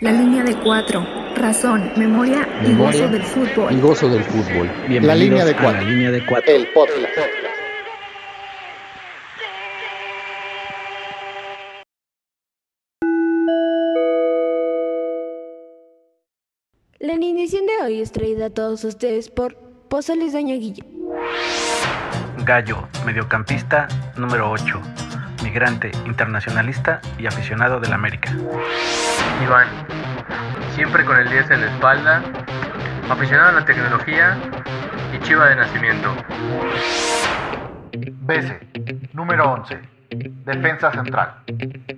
La línea de cuatro. Razón, memoria, y Memoria gozo del fútbol. y gozo del fútbol. La línea de a cuatro. La línea de cuatro. El podcast. La alineación de hoy es traída a todos ustedes por Pozales Doña Guilla. Gallo, mediocampista número 8, migrante, internacionalista y aficionado del América. Iván, siempre con el 10 en la espalda, aficionado a la tecnología y chiva de nacimiento. BC, número 11, defensa central.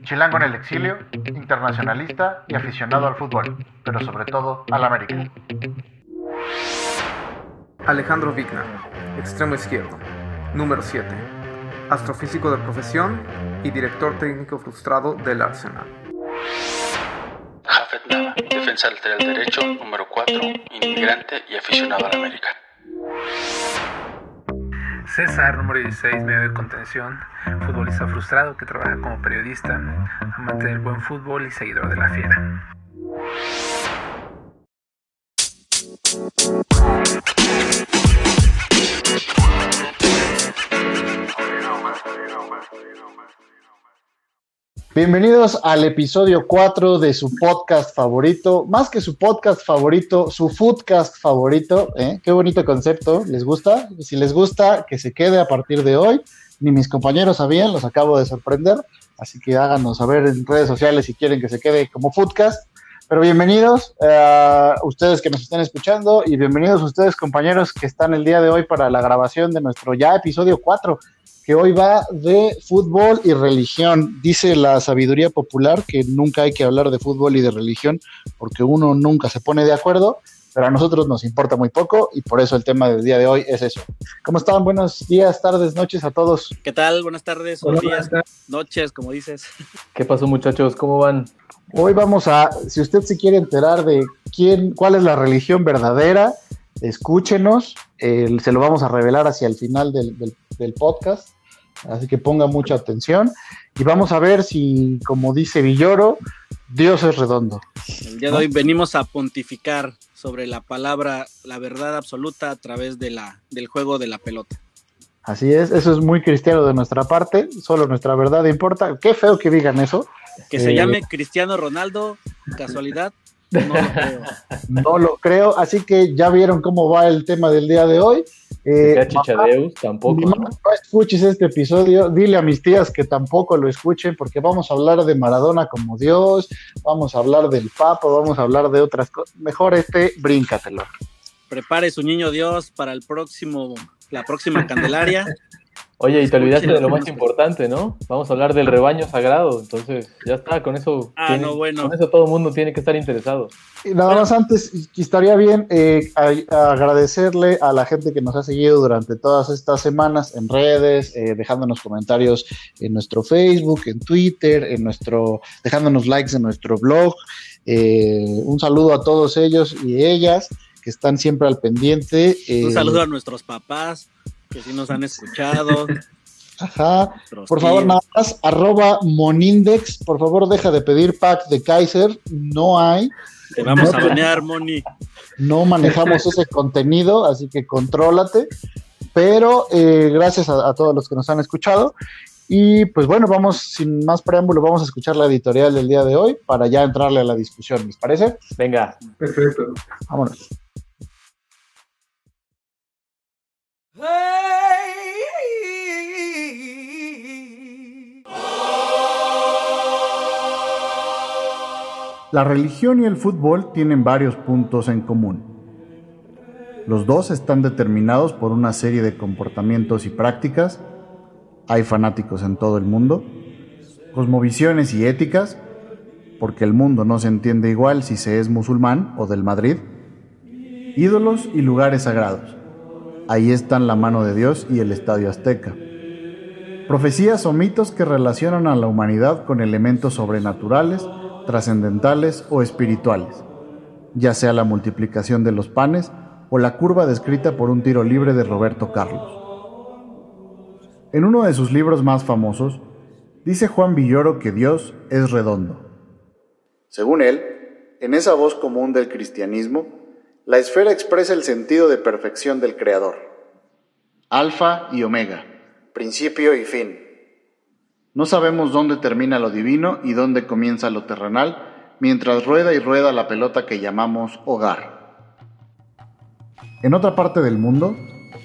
Chilango en el exilio, internacionalista y aficionado al fútbol, pero sobre todo al América. Alejandro Vigna, extremo izquierdo, número 7, astrofísico de profesión y director técnico frustrado del Arsenal. Defensa lateral derecho, número 4, inmigrante y aficionado al América. César, número 16, medio de contención, futbolista frustrado que trabaja como periodista, amante del buen fútbol y seguidor de la fiera. Bienvenidos al episodio 4 de su podcast favorito, más que su podcast favorito, su foodcast favorito. ¿eh? Qué bonito concepto, ¿les gusta? Si les gusta, que se quede a partir de hoy. Ni mis compañeros sabían, los acabo de sorprender, así que háganos saber en redes sociales si quieren que se quede como foodcast. Pero bienvenidos a ustedes que nos están escuchando y bienvenidos a ustedes compañeros que están el día de hoy para la grabación de nuestro ya episodio 4 que hoy va de fútbol y religión. Dice la sabiduría popular que nunca hay que hablar de fútbol y de religión porque uno nunca se pone de acuerdo, pero a nosotros nos importa muy poco y por eso el tema del día de hoy es eso. ¿Cómo están? Buenos días, tardes, noches a todos. ¿Qué tal? Buenas tardes, buenos días, noches, como dices. ¿Qué pasó, muchachos? ¿Cómo van? Hoy vamos a, si usted se quiere enterar de quién, cuál es la religión verdadera, escúchenos, eh, se lo vamos a revelar hacia el final del, del, del podcast, así que ponga mucha atención y vamos a ver si, como dice Villoro, Dios es redondo. El día de hoy venimos a pontificar sobre la palabra, la verdad absoluta a través de la, del juego de la pelota. Así es, eso es muy cristiano de nuestra parte, solo nuestra verdad importa. Qué feo que digan eso. Que se eh, llame Cristiano Ronaldo, casualidad, no lo creo. No lo creo, así que ya vieron cómo va el tema del día de hoy. Eh, Chichadeus, tampoco. ¿no? no escuches este episodio, dile a mis tías que tampoco lo escuchen, porque vamos a hablar de Maradona como Dios, vamos a hablar del Papa, vamos a hablar de otras cosas. Mejor este, bríncatelo. Prepare su niño Dios para el próximo, la próxima Candelaria. Oye, y te olvidaste de lo más importante, ¿no? Vamos a hablar del rebaño sagrado, entonces ya está, con eso, ah, tiene, no, bueno. con eso todo el mundo tiene que estar interesado. Y nada más antes, estaría bien eh, a, a agradecerle a la gente que nos ha seguido durante todas estas semanas en redes, eh, dejándonos comentarios en nuestro Facebook, en Twitter, en nuestro, dejándonos likes en nuestro blog. Eh, un saludo a todos ellos y ellas que están siempre al pendiente. eh, Un saludo a nuestros papás que sí nos han escuchado. Ajá. Por favor, nada más, arroba Monindex. Por favor, deja de pedir pack de Kaiser. No hay. Te vamos no, a banear, Moni. No manejamos ese contenido, así que contrólate. Pero eh, gracias a, a, todos los que nos han escuchado. Y pues bueno, vamos, sin más preámbulo, vamos a escuchar la editorial del día de hoy para ya entrarle a la discusión, ¿les parece? Venga. Perfecto. Vámonos. La religión y el fútbol tienen varios puntos en común. Los dos están determinados por una serie de comportamientos y prácticas. Hay fanáticos en todo el mundo. Cosmovisiones y éticas, porque el mundo no se entiende igual si se es musulmán o del Madrid. Ídolos y lugares sagrados. Ahí están la mano de Dios y el Estadio Azteca. Profecías o mitos que relacionan a la humanidad con elementos sobrenaturales, trascendentales o espirituales, ya sea la multiplicación de los panes o la curva descrita por un tiro libre de Roberto Carlos. En uno de sus libros más famosos, dice Juan Villoro que Dios es redondo. Según él, en esa voz común del cristianismo, la esfera expresa el sentido de perfección del Creador. Alfa y Omega, principio y fin. No sabemos dónde termina lo divino y dónde comienza lo terrenal, mientras rueda y rueda la pelota que llamamos hogar. En otra parte del mundo,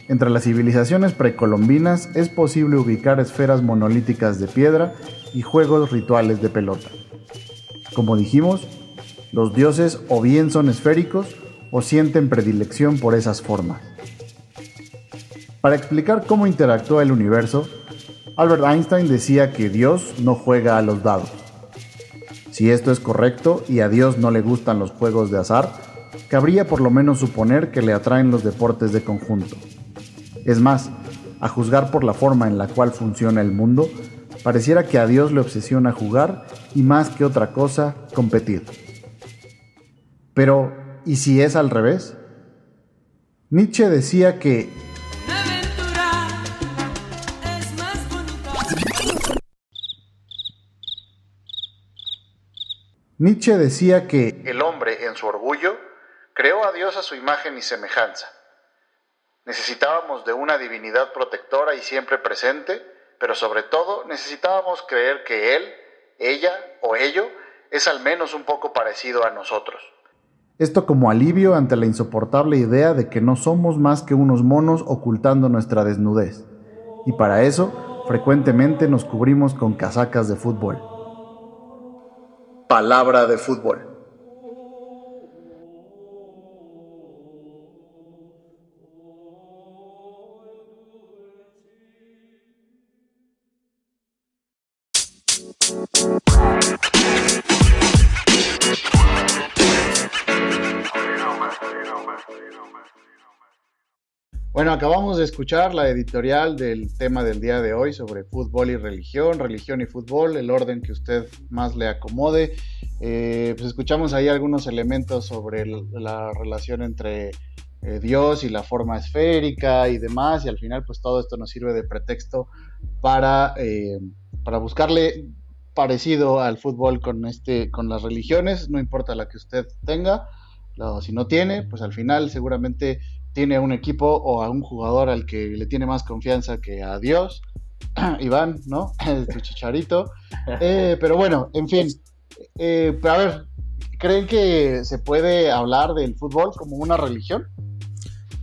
entre las civilizaciones precolombinas es posible ubicar esferas monolíticas de piedra y juegos rituales de pelota. Como dijimos, los dioses o bien son esféricos o sienten predilección por esas formas. Para explicar cómo interactúa el universo, Albert Einstein decía que Dios no juega a los dados. Si esto es correcto y a Dios no le gustan los juegos de azar, cabría por lo menos suponer que le atraen los deportes de conjunto. Es más, a juzgar por la forma en la cual funciona el mundo, pareciera que a Dios le obsesiona jugar y más que otra cosa, competir. Pero, ¿y si es al revés? Nietzsche decía que Nietzsche decía que el hombre, en su orgullo, creó a Dios a su imagen y semejanza. Necesitábamos de una divinidad protectora y siempre presente, pero sobre todo necesitábamos creer que Él, ella o ello es al menos un poco parecido a nosotros. Esto como alivio ante la insoportable idea de que no somos más que unos monos ocultando nuestra desnudez. Y para eso, frecuentemente nos cubrimos con casacas de fútbol. Palabra de fútbol. Acabamos de escuchar la editorial del tema del día de hoy sobre fútbol y religión, religión y fútbol, el orden que usted más le acomode. Eh, pues escuchamos ahí algunos elementos sobre la relación entre eh, Dios y la forma esférica y demás, y al final pues todo esto nos sirve de pretexto para, eh, para buscarle parecido al fútbol con, este, con las religiones, no importa la que usted tenga, si no tiene, pues al final seguramente tiene un equipo o a un jugador al que le tiene más confianza que a Dios, Iván, ¿no? tu chicharito. Eh, pero bueno, en fin. Eh, a ver, ¿creen que se puede hablar del fútbol como una religión?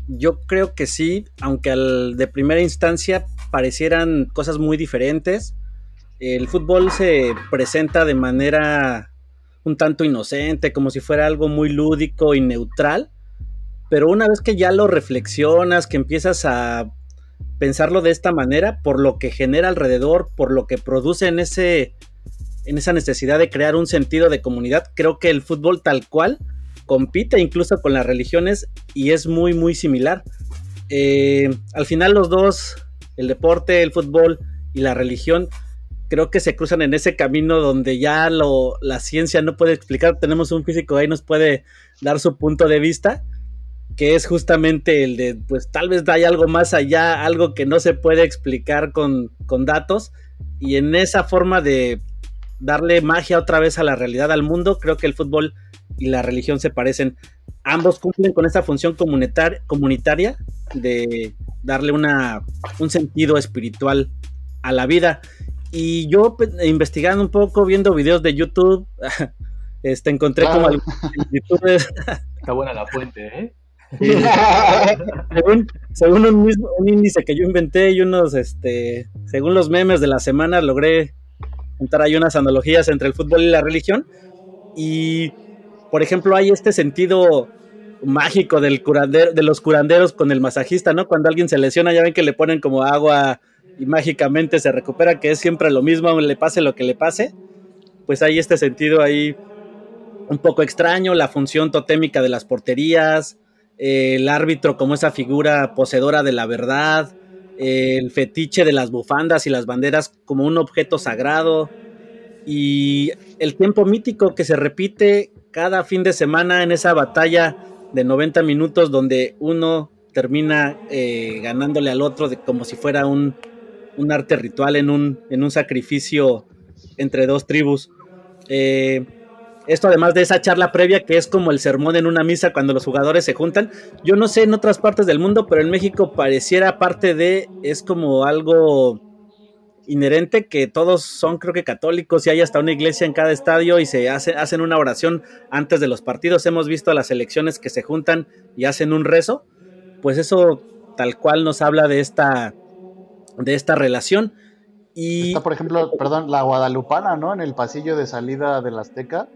Yo creo que sí, aunque al, de primera instancia parecieran cosas muy diferentes. El fútbol se presenta de manera un tanto inocente, como si fuera algo muy lúdico y neutral pero una vez que ya lo reflexionas, que empiezas a pensarlo de esta manera, por lo que genera alrededor, por lo que produce en, ese, en esa necesidad de crear un sentido de comunidad, creo que el fútbol tal cual compite incluso con las religiones y es muy, muy similar. Eh, al final los dos, el deporte, el fútbol y la religión, creo que se cruzan en ese camino donde ya lo, la ciencia no puede explicar. Tenemos un físico ahí, nos puede dar su punto de vista que es justamente el de, pues tal vez hay algo más allá, algo que no se puede explicar con, datos, y en esa forma de darle magia otra vez a la realidad, al mundo, creo que el fútbol y la religión se parecen. Ambos cumplen con esa función comunitaria de darle una, un sentido espiritual a la vida. Y yo pues, investigando un poco, viendo videos de YouTube, este, encontré como algunos Está buena la fuente, ¿eh? según, un, mismo, un, índice que yo inventé y unos, este, según los memes de la semana, logré juntar ahí unas analogías entre el fútbol y la religión. Y, por ejemplo, hay este sentido mágico del curandero, de los curanderos con el masajista, ¿no? Cuando alguien se lesiona, ya ven que le ponen como agua y mágicamente se recupera, que es siempre lo mismo, le pase lo que le pase. Pues hay este sentido ahí un poco extraño, la función totémica de las porterías, el árbitro como esa figura poseedora de la verdad, el fetiche de las bufandas y las banderas como un objeto sagrado y el tiempo mítico que se repite cada fin de semana en esa batalla de 90 minutos donde uno termina eh, ganándole al otro como si fuera un, arte ritual en un, en un sacrificio entre dos tribus. Eh, esto además de esa charla previa que es como el sermón en una misa cuando los jugadores se juntan. Yo no sé en otras partes del mundo, pero en México pareciera parte de, es como algo inherente que todos son creo que católicos y hay hasta una iglesia en cada estadio y se hace, hacen una oración antes de los partidos. Hemos visto a las elecciones que se juntan y hacen un rezo. Pues eso tal cual nos habla de esta, de esta relación. Y, Está, por ejemplo, perdón, la Guadalupana, ¿no? En el pasillo de salida del Azteca,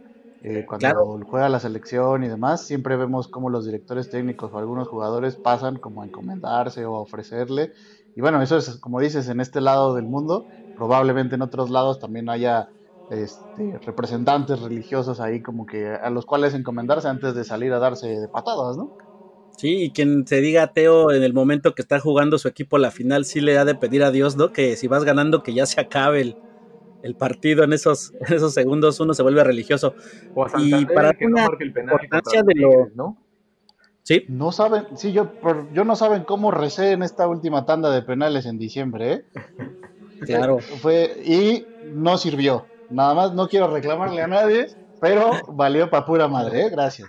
eh, cuando juega la selección y demás, siempre vemos cómo los directores técnicos o algunos jugadores pasan como a encomendarse o a ofrecerle. Y bueno, eso es, como dices, en este lado del mundo, probablemente en otros lados también haya este, representantes religiosos ahí como que a los cuales encomendarse antes de salir a darse de patadas, ¿no? Sí, y quien se diga ateo en el momento que está jugando su equipo la final, sí le ha de pedir a Dios, ¿no? Que si vas ganando, que ya se acabe el, el partido en esos, en esos segundos, uno se vuelve religioso. y para que no marque el penal importancia de lo, ¿no? Sí. No saben, sí, yo, por, yo no saben cómo recé en esta última tanda de penales en diciembre, ¿eh? Claro. Fue, y no sirvió. Nada más no quiero reclamarle a nadie, pero valió para pura madre, ¿eh? Gracias.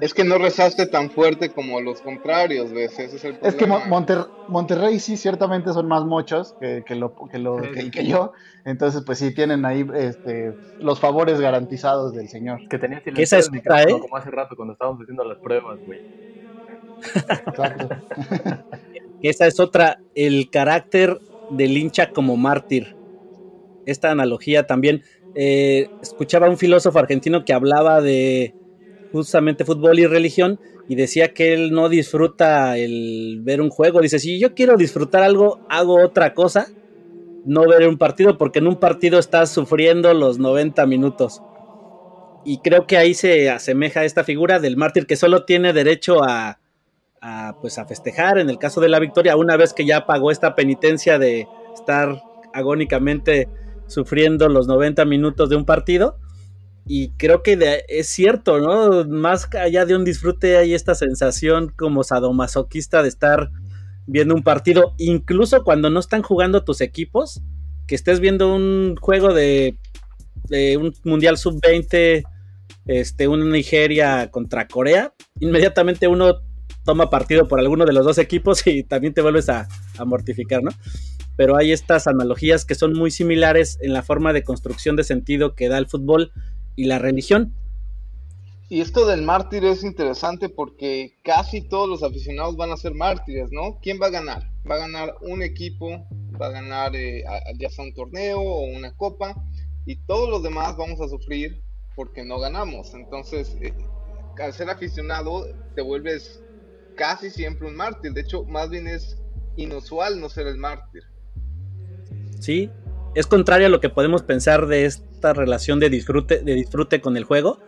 Es que no rezaste tan fuerte como los contrarios, ¿ves? Ese es el Es que problema. Monter- Monterrey sí, ciertamente son más mochos que, que lo, que, lo, que, que yo. Entonces, pues sí, tienen ahí este, los favores garantizados del señor. Que tenía Que esa es otra, ¿eh? como hace rato cuando estábamos haciendo las pruebas, güey. Exacto. que esa es otra, el carácter del hincha como mártir. Esta analogía también. Eh, escuchaba a un filósofo argentino que hablaba de justamente fútbol y religión y decía que él no disfruta el ver un juego. Dice, si yo quiero disfrutar algo, hago otra cosa, no ver un partido, porque en un partido estás sufriendo los 90 minutos. Y creo que ahí se asemeja esta figura del mártir que solo tiene derecho a, pues a festejar en el caso de la victoria una vez que ya pagó esta penitencia de estar agónicamente sufriendo los 90 minutos de un partido y creo que es cierto, ¿no? Más allá de un disfrute hay esta sensación como sadomasoquista de estar viendo un partido, incluso cuando no están jugando tus equipos, que estés viendo un juego de, un Mundial Sub-20, este, un Nigeria contra Corea, inmediatamente uno toma partido por alguno de los dos equipos y también te vuelves a, a mortificar, ¿no? Pero hay estas analogías que son muy similares en la forma de construcción de sentido que da el fútbol y la religión. Y esto del mártir es interesante porque casi todos los aficionados van a ser mártires, ¿no? ¿Quién va a ganar? Va a ganar un equipo, va a ganar eh, ya sea un torneo o una copa, y todos los demás vamos a sufrir porque no ganamos. Entonces, eh, al ser aficionado, te vuelves casi siempre un mártir. De hecho, más bien es inusual no ser el mártir. Sí, es contrario a lo que podemos pensar de esta relación de disfrute, de disfrute con el juego.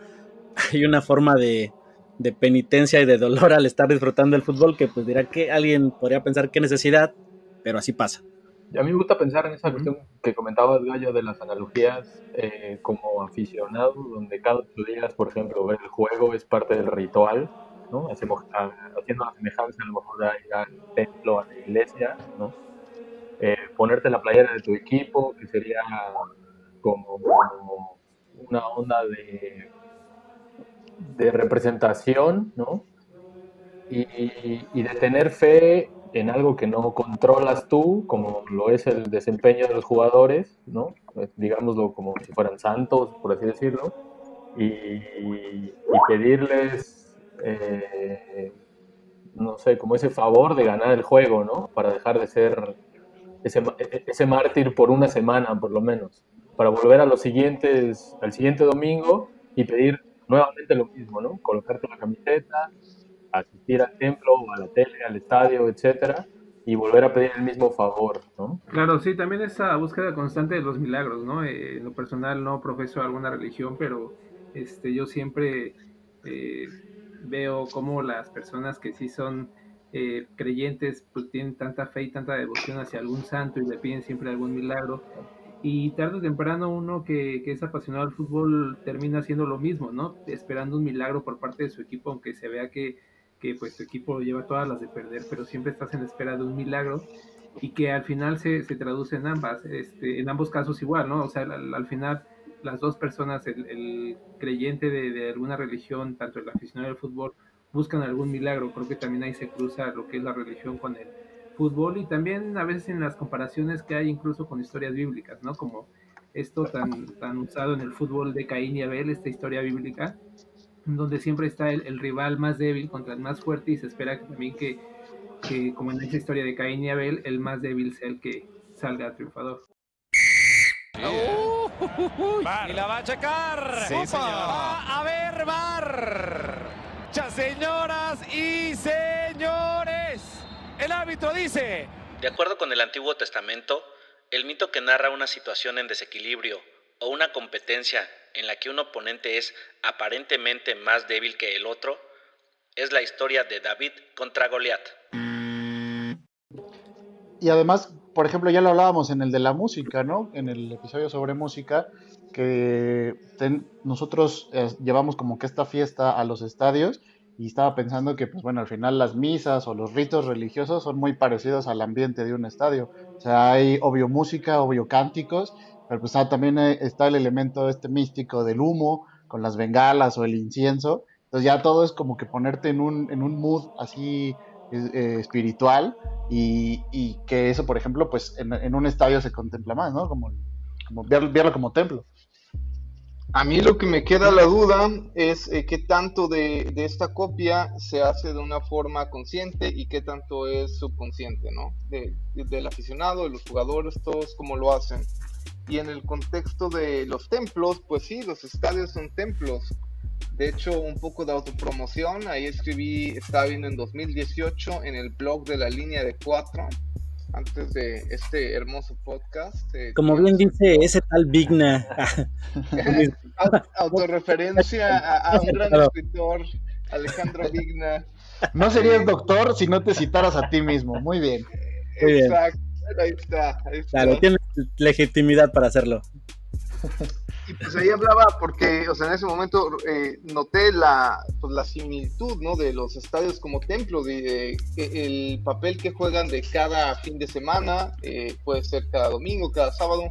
Hay una forma de, de penitencia y de dolor al estar disfrutando el fútbol que pues dirá que alguien podría pensar qué necesidad, pero así pasa. Y A mí me gusta pensar en esa cuestión que comentabas, Gallo, de las analogías eh, como aficionado, donde cada ocho días, por ejemplo, ver el juego es parte del ritual, ¿no? Hacemos, a- haciendo la semejanza a lo mejor a ir al templo, a la iglesia, ¿no? Eh, ponerte la playera de tu equipo, que sería como, una onda de, representación, ¿no? y, de tener fe en algo que no controlas tú, como lo es el desempeño de los jugadores, ¿no? Pues, digámoslo como si fueran santos, por así decirlo, y, y pedirles, eh, no sé, como ese favor de ganar el juego, ¿no? Para dejar de ser ese, ma- e- ese mártir por una semana, por lo menos, para volver a los siguientes, al siguiente domingo y pedir nuevamente lo mismo, ¿no? Colocarte la camiseta, asistir al templo, a la tele, al estadio, etcétera, y volver a pedir el mismo favor, ¿no? Claro, sí, también esa búsqueda constante de los milagros, ¿no? Eh, en lo personal no profeso alguna religión, pero este, yo siempre eh, veo cómo las personas que sí son eh, creyentes, pues tienen tanta fe y tanta devoción hacia algún santo y le piden siempre algún milagro. Y tarde o temprano uno que, que es apasionado al fútbol termina haciendo lo mismo, ¿no? Esperando un milagro por parte de su equipo, aunque se vea que, que pues su equipo lleva todas las de perder, pero siempre estás en espera de un milagro y que al final se, se traduce en ambas, este, en ambos casos igual, ¿no? O sea, al, al final las dos personas, el, creyente de, alguna religión, tanto el aficionado del fútbol, buscan algún milagro. Creo que también ahí se cruza lo que es la religión con el fútbol y también a veces en las comparaciones que hay incluso con historias bíblicas, ¿no? Como esto tan, tan usado en el fútbol de Caín y Abel, esta historia bíblica, donde siempre está el, rival más débil contra el más fuerte y se espera que también que, que, como en esa historia de Caín y Abel, el más débil sea el que salga triunfador. y la va a checar. Va a ver, Bar. Señoras y señores. El árbitro dice. De acuerdo con el Antiguo Testamento, el mito que narra una situación en desequilibrio o una competencia en la que un oponente es aparentemente más débil que el otro es la historia de David contra Goliat. Y además, por ejemplo, ya lo hablábamos en el de la música, ¿no? En el episodio sobre música, que nosotros eh, llevamos como que esta fiesta a los estadios y estaba pensando que, pues bueno, al final las misas o los ritos religiosos son muy parecidos al ambiente de un estadio. O sea, hay obvio música, obvio cánticos, pero pues ah, también eh, está el elemento este místico del humo, con las bengalas o el incienso. Entonces ya todo es como que ponerte en un, en un mood así eh, espiritual y, y, que eso, por ejemplo, pues en, un estadio se contempla más, ¿no? Como, como verlo como templo. A mí lo que me queda la duda es eh, qué tanto de, esta copia se hace de una forma consciente y qué tanto es subconsciente, ¿no? del aficionado, de los jugadores, todos como lo hacen. Y en el contexto de los templos, pues sí, los estadios son templos. De hecho, un poco de autopromoción, ahí escribí, estaba viendo en 2018 en el blog de la línea de cuatro, antes de este hermoso podcast. Eh, Como bien dice ese tal Vigna. Autorreferencia a, un gran escritor, Alejandro Vigna. No serías doctor si no te citaras a ti mismo. Muy bien. Exacto, ahí está. Claro, tienes legitimidad para hacerlo. Y pues ahí hablaba porque, o sea, en ese momento eh, noté la, pues, la similitud, ¿no? De los estadios como templos, de, el papel que juegan de cada fin de semana, eh, puede ser cada domingo, cada sábado,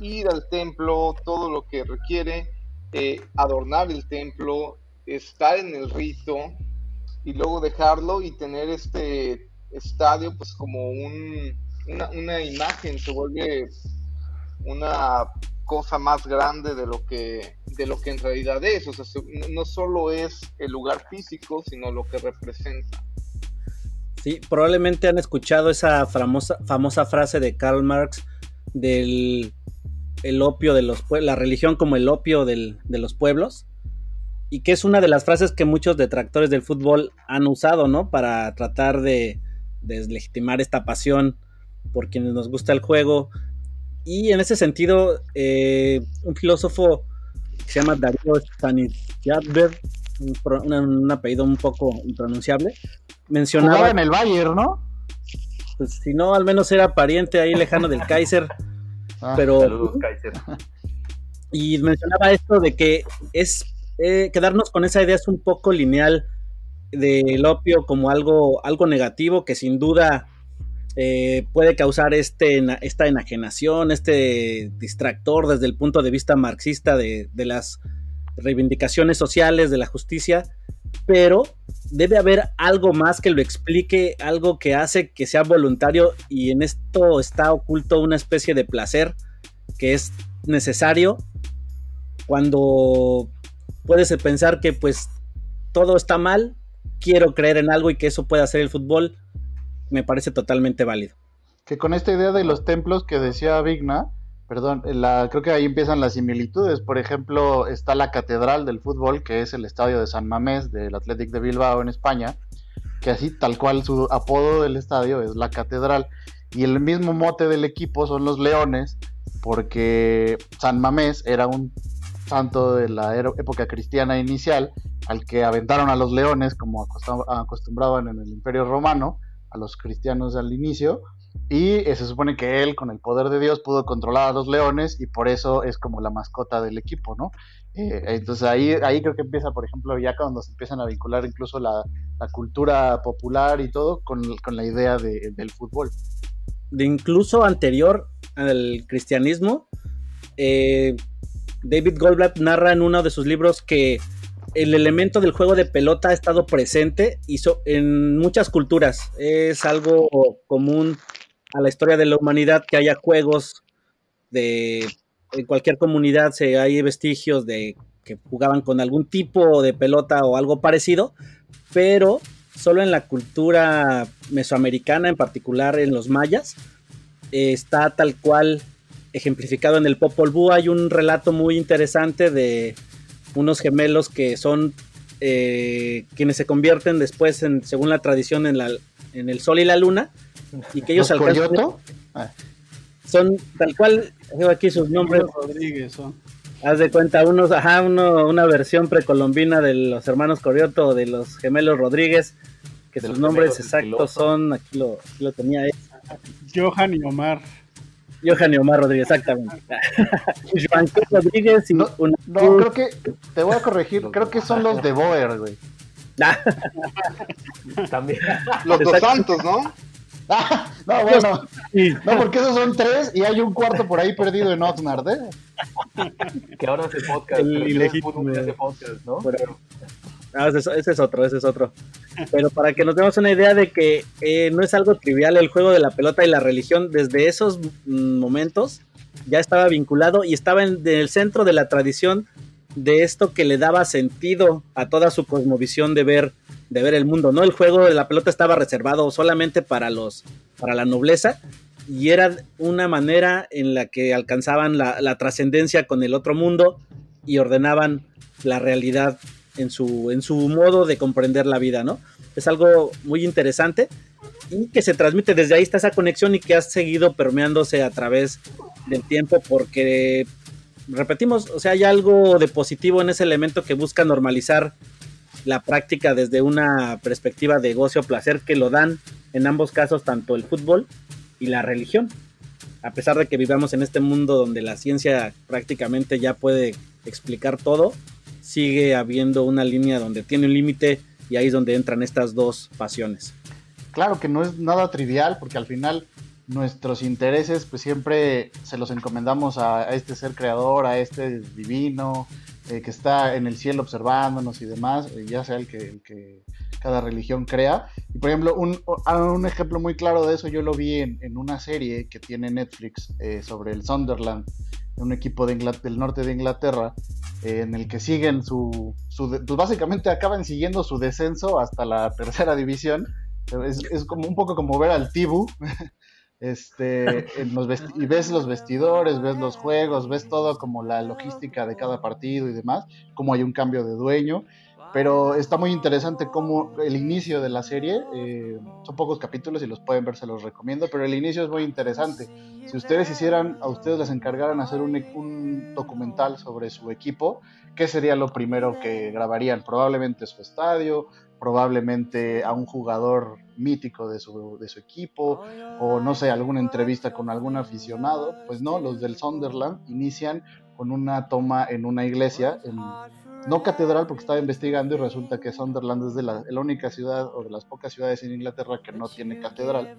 ir al templo, todo lo que requiere, eh, adornar el templo, estar en el rito y luego dejarlo y tener este estadio pues como un, una, una imagen, se vuelve una cosa más grande de lo que de lo que en realidad es, o sea, no solo es el lugar físico, sino lo que representa. Sí, probablemente han escuchado esa famosa, famosa frase de Karl Marx del el opio de los la religión como el opio de los pueblos y que es una de las frases que muchos detractores del fútbol han usado, ¿no? Para tratar de deslegitimar esta pasión por quienes nos gusta el juego y en ese sentido, eh, un filósofo que se llama Darío Stanisiadber, un, un, apellido un poco impronunciable, mencionaba... Jugaba en el Bayern, ¿no? Pues si no, al menos era pariente ahí lejano del Kaiser. Ah, pero... Saludos, Kaiser. Y mencionaba esto de que es... Eh, quedarnos con esa idea es un poco lineal del opio como algo, algo negativo que sin duda eh, puede causar este, esta enajenación, este distractor desde el punto de vista marxista de, las reivindicaciones sociales, de la justicia, pero debe haber algo más que lo explique, algo que hace que sea voluntario y en esto está oculto una especie de placer que es necesario cuando puedes pensar que pues todo está mal, quiero creer en algo y que eso pueda hacer el fútbol, me parece totalmente válido. Que con esta idea de los templos que decía Vigna, perdón, la, creo que ahí empiezan las similitudes. Por ejemplo, está la catedral del fútbol, que es el estadio de San Mamés del Athletic de Bilbao en España, que así tal cual su apodo del estadio es la catedral. Y el mismo mote del equipo son los leones, porque San Mamés era un santo de la época cristiana inicial, al que aventaron a los leones, como acostumbraban en el Imperio Romano, a los cristianos al inicio. Y eh, se supone que él, con el poder de Dios, pudo controlar a los leones y por eso es como la mascota del equipo, ¿no? Eh, entonces ahí, ahí creo que empieza, por ejemplo, ya cuando se empiezan a vincular incluso la, cultura popular y todo con, la idea del fútbol. De incluso anterior al cristianismo, eh, David Goldblatt narra en uno de sus libros que el elemento del juego de pelota ha estado presente y en muchas culturas. Es algo común a la historia de la humanidad que haya juegos de en cualquier comunidad se hay vestigios de que jugaban con algún tipo de pelota o algo parecido, pero solo en la cultura mesoamericana, en particular en los mayas, está tal cual ejemplificado en el Popol Vuh. Hay un relato muy interesante de unos gemelos que son eh, quienes se convierten después, en, según la tradición, en, la, en el sol y la luna, y que ellos alcanzan. Ah. Son tal cual, tengo aquí sus nombres. Rodríguez, Haz de cuenta, unos, ajá, uno, una versión precolombina de los hermanos Corioto o de los gemelos Rodríguez, que sus nombres exactos son, aquí lo, aquí lo tenía. Johan y Omar. Johan y Omar Rodríguez, exactamente. Joan Rodríguez y no, no, creo que, te voy a corregir, creo que son los de Boer, güey. También. Los dos santos, ¿no? no, bueno. No, porque esos son tres y hay un cuarto por ahí perdido en Oxnard, ¿eh? Que ahora hace podcast. El hace podcast, ¿no? Ah, ese, es otro, ese es otro. Pero para que nos demos una idea de que eh, no es algo trivial el juego de la pelota y la religión, desde esos mm, momentos ya estaba vinculado y estaba en, el centro de la tradición de esto que le daba sentido a toda su cosmovisión de ver, de ver el mundo, ¿no? El juego de la pelota estaba reservado solamente para los, para la nobleza y era una manera en la que alcanzaban la, la trascendencia con el otro mundo y ordenaban la realidad en su, en su modo de comprender la vida, ¿no? Es algo muy interesante y que se transmite desde ahí está esa conexión y que ha seguido permeándose a través del tiempo porque repetimos, o sea, hay algo de positivo en ese elemento que busca normalizar la práctica desde una perspectiva de goce o placer que lo dan en ambos casos tanto el fútbol y la religión. A pesar de que vivamos en este mundo donde la ciencia prácticamente ya puede explicar todo, sigue habiendo una línea donde tiene un límite y ahí es donde entran estas dos pasiones. Claro que no es nada trivial porque al final nuestros intereses pues siempre se los encomendamos a, este ser creador, a este divino eh, que está en el cielo observándonos y demás, eh, ya sea el que, cada religión crea. Y por ejemplo, un, un, ejemplo muy claro de eso yo lo vi en, una serie que tiene Netflix eh, sobre el Sunderland, un equipo de del norte de Inglaterra, en el que siguen su, su pues básicamente acaban siguiendo su descenso hasta la tercera división. Es, como un poco como ver al Tibu. este, y ves los vestidores, ves los juegos, ves todo como la logística de cada partido y demás, como hay un cambio de dueño. Pero está muy interesante como el inicio de la serie, eh, son pocos capítulos y los pueden ver, se los recomiendo, pero el inicio es muy interesante. Si ustedes hicieran, a ustedes les encargaran hacer un, un documental sobre su equipo, ¿qué sería lo primero que grabarían? Probablemente su estadio, probablemente a un jugador mítico de su, de su equipo, o no sé, alguna entrevista con algún aficionado. Pues no, los del Sunderland inician con una toma en una iglesia, en no catedral porque estaba investigando y resulta que Sunderland es de la, única ciudad o de las pocas ciudades en Inglaterra que no tiene catedral.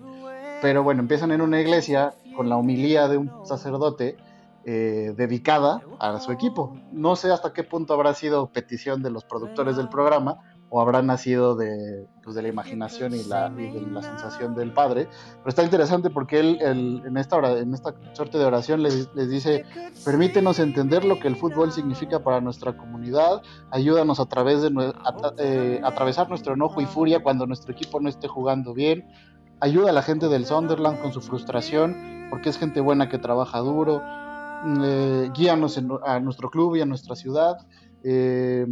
Pero bueno, empiezan en una iglesia con la humilía de un sacerdote eh, dedicada a su equipo. No sé hasta qué punto habrá sido petición de los productores del programa, o habrá nacido de, pues, de la imaginación y, la, de la sensación del padre. Pero está interesante porque él, en, esta hora, en esta suerte de oración les, les, dice, permítenos entender lo que el fútbol significa para nuestra comunidad, ayúdanos a través de eh, atravesar nuestro enojo y furia cuando nuestro equipo no esté jugando bien, ayuda a la gente del Sunderland con su frustración, porque es gente buena que trabaja duro, eh, guíanos a nuestro club y a nuestra ciudad. Eh,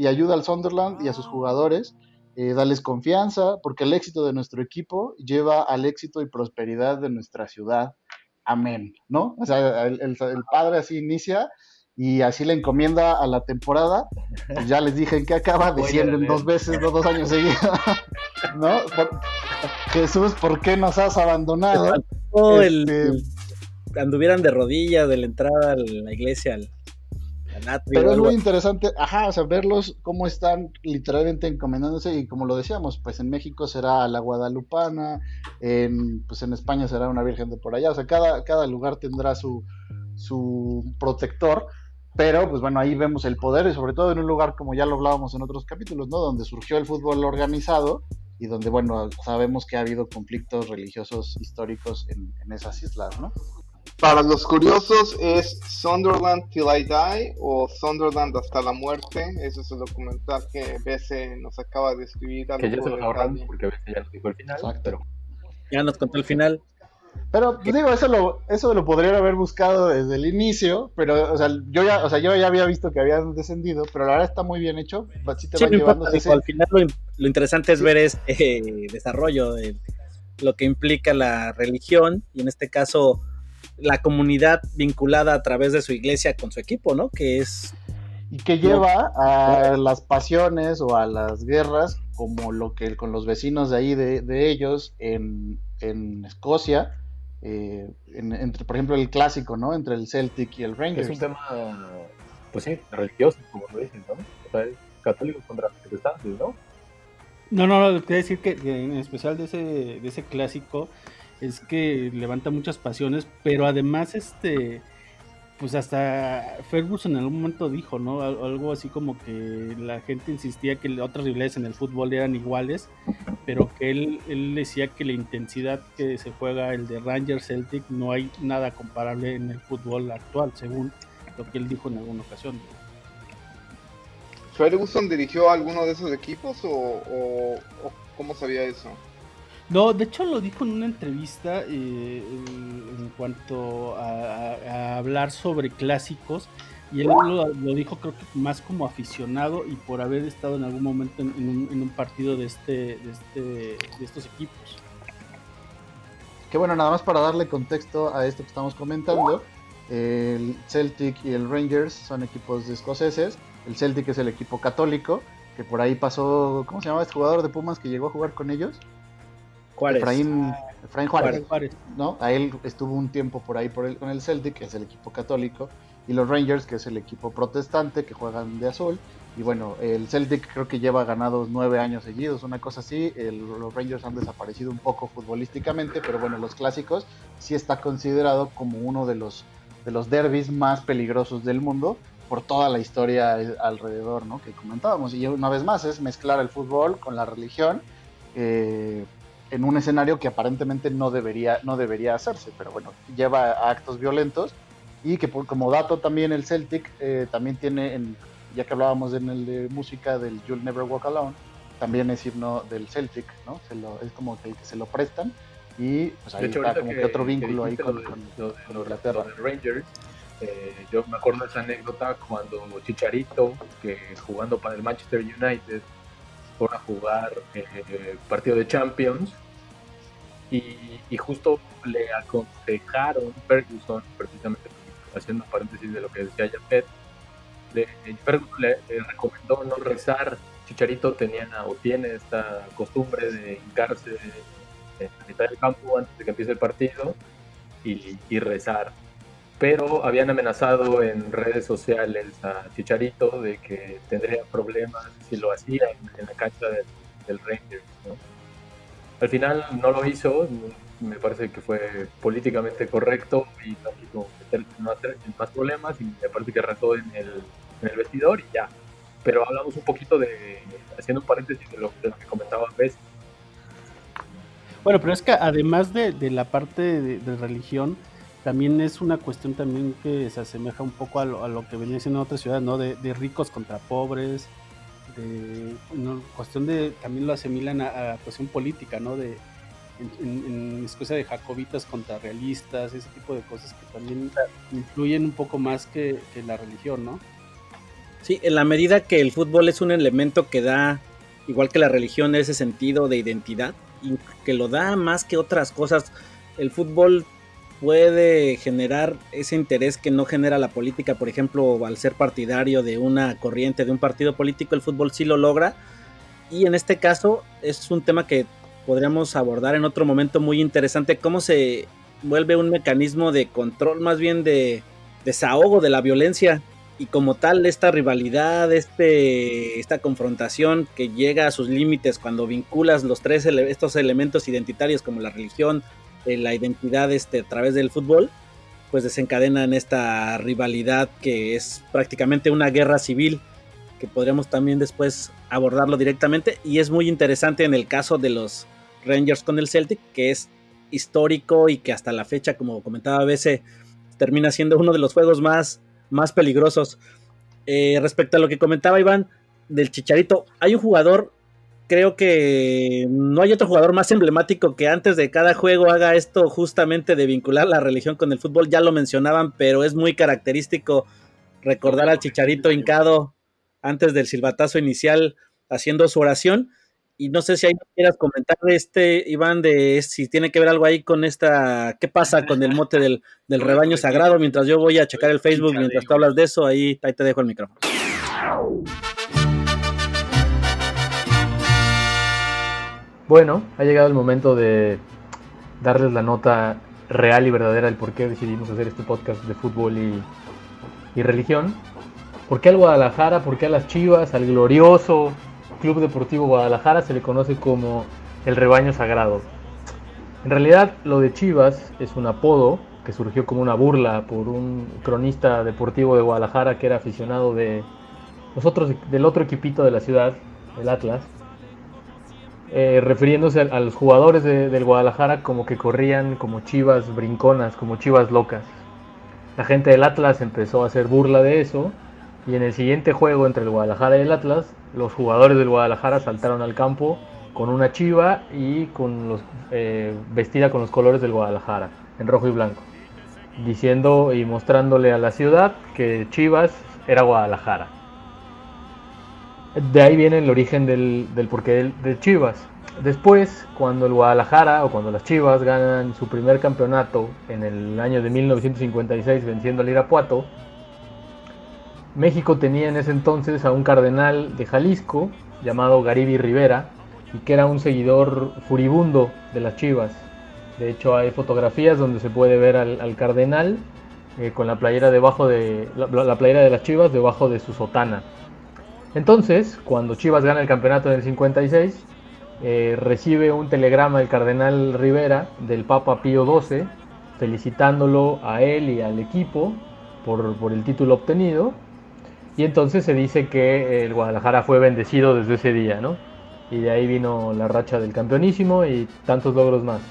y ayuda al Sunderland y a sus jugadores, eh, darles confianza, porque el éxito de nuestro equipo lleva al éxito y prosperidad de nuestra ciudad. Amén, ¿no? O sea, el, padre así inicia y así le encomienda a la temporada. Pues ya les dije que acaba, descienden dos veces, dos años seguidos, ¿no? Jesús, ¿por qué nos has abandonado? Este, anduvieran de rodillas de la entrada a la iglesia al, pero es muy interesante, ajá, o sea, verlos cómo están literalmente encomendándose y como lo decíamos, pues en México será la Guadalupana, en, pues en España será una Virgen de por allá, o sea, cada, cada lugar tendrá su, su protector, Pero, pues bueno, ahí vemos el poder y sobre todo en un lugar como ya lo hablábamos en otros capítulos, ¿no? Donde surgió el fútbol organizado y donde, bueno, sabemos que ha habido conflictos religiosos históricos en, en esas islas, ¿no? Para los curiosos es Sunderland Till I Die o Sunderland hasta la muerte. Ese es el documental que BC nos acaba de escribir. Que ya se lo ahorramos porque BC ya nos dijo el final. Pero... Ya nos contó el final. Pero pues, digo, eso lo, eso lo podrían haber buscado desde el inicio, pero o sea, yo ya, o sea, yo ya había visto que habían descendido, pero la verdad está muy bien hecho. Sí, te sí, llevando Al final lo, lo, interesante es ver este desarrollo de lo que implica la religión y en este caso la comunidad vinculada a través de su iglesia con su equipo, ¿no? Que es... Y que lleva a las pasiones o a las guerras, como lo que con los vecinos de ahí de, ellos en, Escocia, eh, entre, por ejemplo, el clásico, ¿no? Entre el Celtic y el Rangers. Es un tema, pues sí, religioso, como lo dicen, ¿no? O sea, católicos contra protestantes, ¿no? No, no, no, quería decir que, en especial de ese, de ese clásico, es que levanta muchas pasiones, pero además este pues hasta Ferguson en algún momento dijo, ¿no? Algo así como que la gente insistía que otras rivales en el fútbol eran iguales, pero que él, él decía que la intensidad que se juega el de Rangers Celtic no hay nada comparable en el fútbol actual, según lo que él dijo en alguna ocasión. ¿Ferguson dirigió a alguno de esos equipos o, o cómo sabía eso? No, de hecho lo dijo en una entrevista eh, en cuanto a, hablar sobre clásicos y él lo, dijo creo que más como aficionado y por haber estado en algún momento en, un, partido de, este, de, este, de estos equipos. Que bueno, nada más para darle contexto a esto que estamos comentando, el Celtic y el Rangers son equipos escoceses, el Celtic es el equipo católico, que por ahí pasó, ¿cómo se llamaba este jugador de Pumas que llegó a jugar con ellos? Efraín, Juárez, ¿no? A él estuvo un tiempo por ahí por el, con el Celtic, que es el equipo católico, y los Rangers, que es el equipo protestante, que juegan de azul. Y bueno, el Celtic creo que lleva ganados nueve años seguidos, una cosa así. los Rangers han desaparecido un poco futbolísticamente, pero bueno, los clásicos sí está considerado como uno de los, de los derbis más peligrosos del mundo por toda la historia alrededor, ¿no? Que comentábamos. Y una vez más es mezclar el fútbol con la religión. Eh, en un escenario que aparentemente no debería, no debería hacerse, pero bueno, lleva a actos violentos y que como dato también el Celtic eh, también tiene, en, ya que hablábamos en el de música del You'll Never Walk Alone, también es himno del Celtic, ¿no? Se lo, es como que, se lo prestan y pues ahí está como que, otro vínculo ahí con, Inglaterra. Rangers, eh, yo me acuerdo de esa anécdota cuando Chicharito, que jugando para el Manchester United, a jugar eh, partido de Champions y, justo le aconsejaron Ferguson, precisamente haciendo paréntesis de lo que decía Japet, le, Ferguson le, recomendó no rezar. Chicharito tenía o tiene esta costumbre de hincarse en la mitad del campo antes de que empiece el partido y, y rezar pero habían amenazado en redes sociales a Chicharito de que tendría problemas si lo hacía en, la cancha del, Rangers. Al final no lo hizo, me parece que fue políticamente correcto y no quiso no hacer más problemas y me parece que rezó en el, en el vestidor y ya. Pero hablamos un poquito de, haciendo un paréntesis de lo, que comentaba Bess. Bueno, pero es que además de, de la parte de religión, también es una cuestión también que se asemeja un poco a lo, que venía siendo en otras ciudades, ¿no? De, ricos contra pobres, de cuestión de, también lo asimilan a, cuestión política, ¿no? De, en, en, Escocia de jacobitas contra realistas, ese tipo de cosas que también influyen un poco más que, que la religión, ¿no? Sí, en la medida que el fútbol es un elemento que da, igual que la religión, ese sentido de identidad, y que lo da más que otras cosas, el fútbol puede generar ese interés que no genera la política, por ejemplo, al ser partidario de una corriente, de un partido político, el fútbol sí lo logra. Y en este caso es un tema que podríamos abordar en otro momento muy interesante, cómo se vuelve un mecanismo de control, más bien de desahogo de la violencia. Y como tal, esta rivalidad, este, esta confrontación que llega a sus límites cuando vinculas los tres estos elementos identitarios como la religión, la identidad este, a través del fútbol, pues desencadenan esta rivalidad que es prácticamente una guerra civil que podríamos también después abordarlo directamente. Y es muy interesante en el caso de los Rangers con el Celtic que es histórico y que hasta la fecha como comentaba veces termina siendo uno de los juegos más, más peligrosos. Eh, respecto a lo que comentaba Iván del Chicharito hay un jugador creo que no hay otro jugador más emblemático que antes de cada juego haga esto justamente de vincular la religión con el fútbol. Ya lo mencionaban, pero es muy característico recordar al chicharito hincado antes del silbatazo inicial haciendo su oración. Y no sé si ahí quieras comentar este, Iván, de si tiene que ver algo ahí con esta, qué pasa con el mote del, rebaño sagrado, mientras yo voy a checar el Facebook, mientras tú hablas de eso, ahí te dejo el micrófono. Bueno, ha llegado el momento de darles la nota real y verdadera del por qué decidimos hacer este podcast de fútbol y, religión. ¿Por qué al Guadalajara? ¿Por qué a las Chivas? Al glorioso Club Deportivo Guadalajara se le conoce como el rebaño sagrado. En realidad lo de Chivas es un apodo que surgió como una burla por un cronista deportivo de Guadalajara que era aficionado de del otro equipito de la ciudad, el Atlas eh, refiriéndose a, los jugadores del Guadalajara como que corrían como chivas brinconas, como chivas locas. La gente del Atlas empezó a hacer burla de eso y en el siguiente juego entre el Guadalajara y el Atlas, los jugadores del Guadalajara saltaron al campo con una chiva y eh, vestida con los colores del Guadalajara, en rojo y blanco, diciendo y mostrándole a la ciudad que Chivas era Guadalajara. De ahí viene el origen del, del porqué de Chivas. Después, cuando el Guadalajara o cuando las Chivas ganan su primer campeonato en el año de 1956 venciendo al Irapuato, México tenía en ese entonces a un cardenal de Jalisco llamado Garibi Rivera y que era un seguidor furibundo de las Chivas. De hecho, hay fotografías donde se puede ver al, cardenal eh, con la playera debajo de la playera de las Chivas debajo de su sotana. Entonces, cuando Chivas gana el campeonato en el 56, eh, recibe un telegrama del cardenal Rivera del Papa Pío XII felicitándolo a él y al equipo por, el título obtenido. Y entonces se dice que el Guadalajara fue bendecido desde ese día, ¿no? Y de ahí vino la racha del campeonísimo y tantos logros más.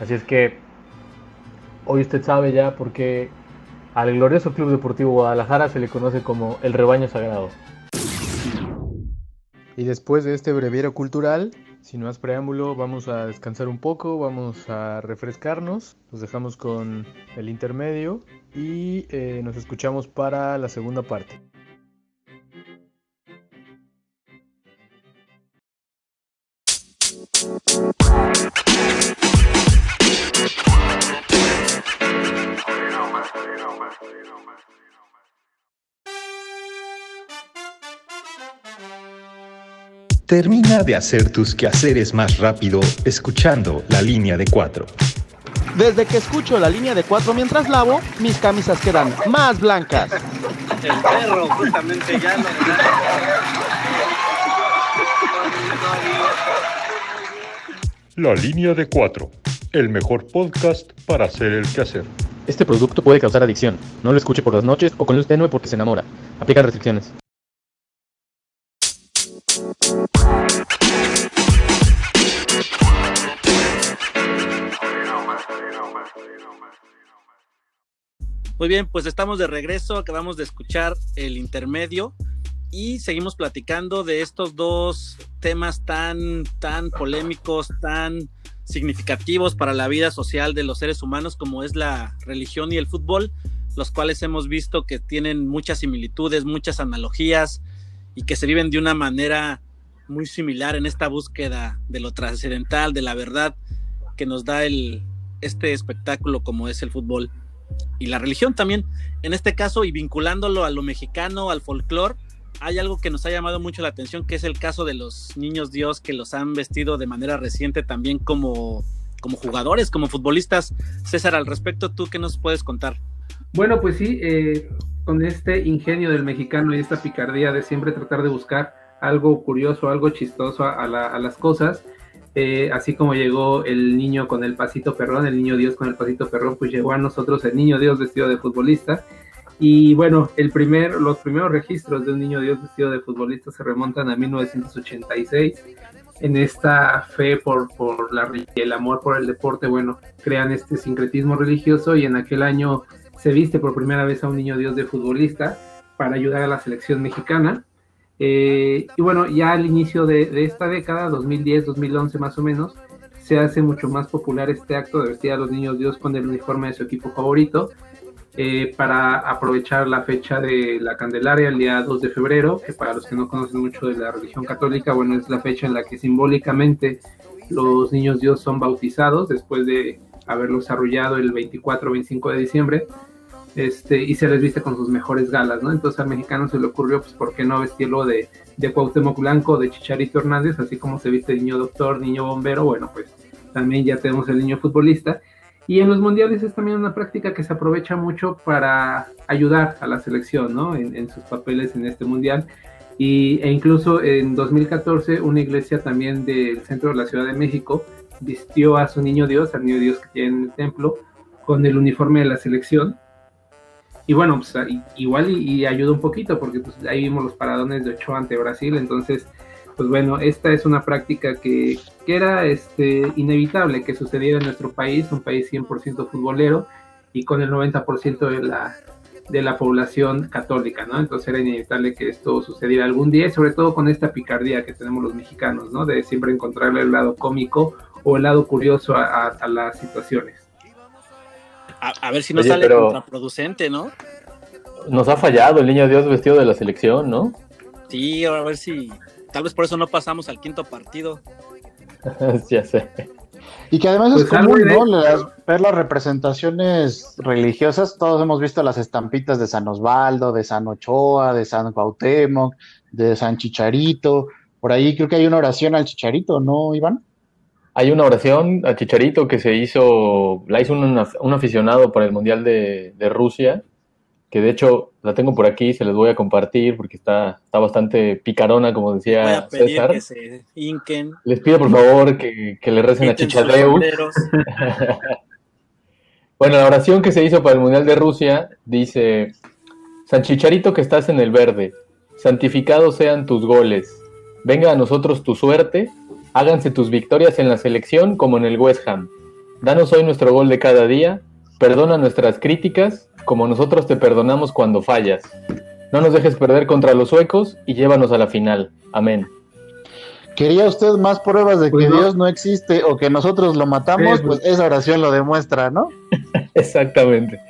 Así es que hoy usted sabe ya por qué al glorioso Club Deportivo Guadalajara se le conoce como el rebaño sagrado. Y después de este breviario cultural, sin más preámbulo, vamos a descansar un poco, vamos a refrescarnos, nos dejamos con el intermedio y eh, nos escuchamos para la segunda parte. Termina de hacer tus quehaceres más rápido escuchando la línea de cuatro. Desde que escucho la línea de cuatro mientras lavo, mis camisas quedan más blancas. El perro, justamente ya lo La línea de cuatro, el mejor podcast para hacer el quehacer. Este producto puede causar adicción. No lo escuche por las noches o con luz tenue porque se enamora. Aplican restricciones. Muy bien, pues estamos de regreso, acabamos de escuchar el intermedio y seguimos platicando de estos dos temas tan, tan polémicos, tan significativos para la vida social de los seres humanos como es la religión y el fútbol, los cuales hemos visto que tienen muchas similitudes, muchas analogías y que se viven de una manera muy similar en esta búsqueda de lo trascendental, de la verdad que nos da el, este espectáculo como es el fútbol y la religión también. En este caso, y vinculándolo a lo mexicano, al folclore, hay algo que nos ha llamado mucho la atención, que es el caso de los niños Dios que los han vestido de manera reciente también como, como jugadores, como futbolistas. César, al respecto, ¿tú qué nos puedes contar? Bueno, pues sí, eh, con este ingenio del mexicano y esta picardía de siempre tratar de buscar algo curioso, algo chistoso a, las cosas, eh, así como llegó el niño con el pasito perrón, el niño Dios con el pasito perrón, pues llegó a nosotros el niño Dios vestido de futbolista. Y bueno, los primeros registros de un niño Dios vestido de futbolista se remontan a 1986. En esta fe por, por la, el amor por el deporte, bueno, crean este sincretismo religioso y en aquel año se viste por primera vez a un niño Dios de futbolista para ayudar a la selección mexicana. Eh, y bueno, ya al inicio de, esta década, 2010-2011 más o menos, se hace mucho más popular este acto de vestir a los niños Dios con el uniforme de su equipo favorito eh, para aprovechar la fecha de la Candelaria, el día 2 de febrero, que para los que no conocen mucho de la religión católica, bueno, es la fecha en la que simbólicamente los niños Dios son bautizados después de haberlos arrullado el 24-25 de diciembre este, y se les viste con sus mejores galas, ¿no? Entonces al mexicano se le ocurrió, pues, ¿por qué no vestirlo de, de Cuauhtémoc Blanco, de Chicharito Hernández, así como se viste el niño doctor, niño bombero, bueno, pues también ya tenemos el niño futbolista. Y en los mundiales es también una práctica que se aprovecha mucho para ayudar a la selección, ¿no? En, en sus papeles en este mundial. Y, e incluso en 2014 una iglesia también del centro de la Ciudad de México vistió a su niño Dios, al niño Dios que tiene en el templo, con el uniforme de la selección y bueno, pues igual y, ayuda un poquito, porque pues ahí vimos los paradones de Ochoa ante Brasil, entonces, pues bueno, esta es una práctica que, que era este, inevitable que sucediera en nuestro país, un país 100% futbolero y con el 90% de la, de la población católica, ¿no? Entonces era inevitable que esto sucediera algún día, sobre todo con esta picardía que tenemos los mexicanos, ¿no? De siempre encontrarle el lado cómico o el lado curioso a las situaciones. A, ver si no sale contraproducente, ¿no? Nos ha fallado el niño Dios vestido de la selección, ¿no? Sí, a ver si. Tal vez por eso no pasamos al quinto partido. ya sé. Y que además es pues común, ¿no? ver las representaciones religiosas. Todos hemos visto las estampitas de San Osvaldo, de San Ochoa, de San Cuauhtémoc, de San Chicharito. Por ahí creo que hay una oración al Chicharito, ¿no, Iván? Hay una oración a Chicharito que se hizo, la hizo un, aficionado para el Mundial de, Rusia, que de hecho la tengo por aquí, se les voy a compartir porque está, está bastante picarona, como decía César. Les pido por favor que, le recen a Chicharito. bueno, la oración que se hizo para el Mundial de Rusia dice, San Chicharito que estás en el verde, santificados sean tus goles, venga a nosotros tu suerte Háganse tus victorias en la selección como en el West Ham. Danos hoy nuestro gol de cada día, perdona nuestras críticas como nosotros te perdonamos cuando fallas. No nos dejes perder contra los suecos y llévanos a la final. Amén. ¿Quería usted más pruebas de que pues Dios no existe o que nosotros lo matamos? Pues, pues esa oración lo demuestra, ¿no? Exactamente.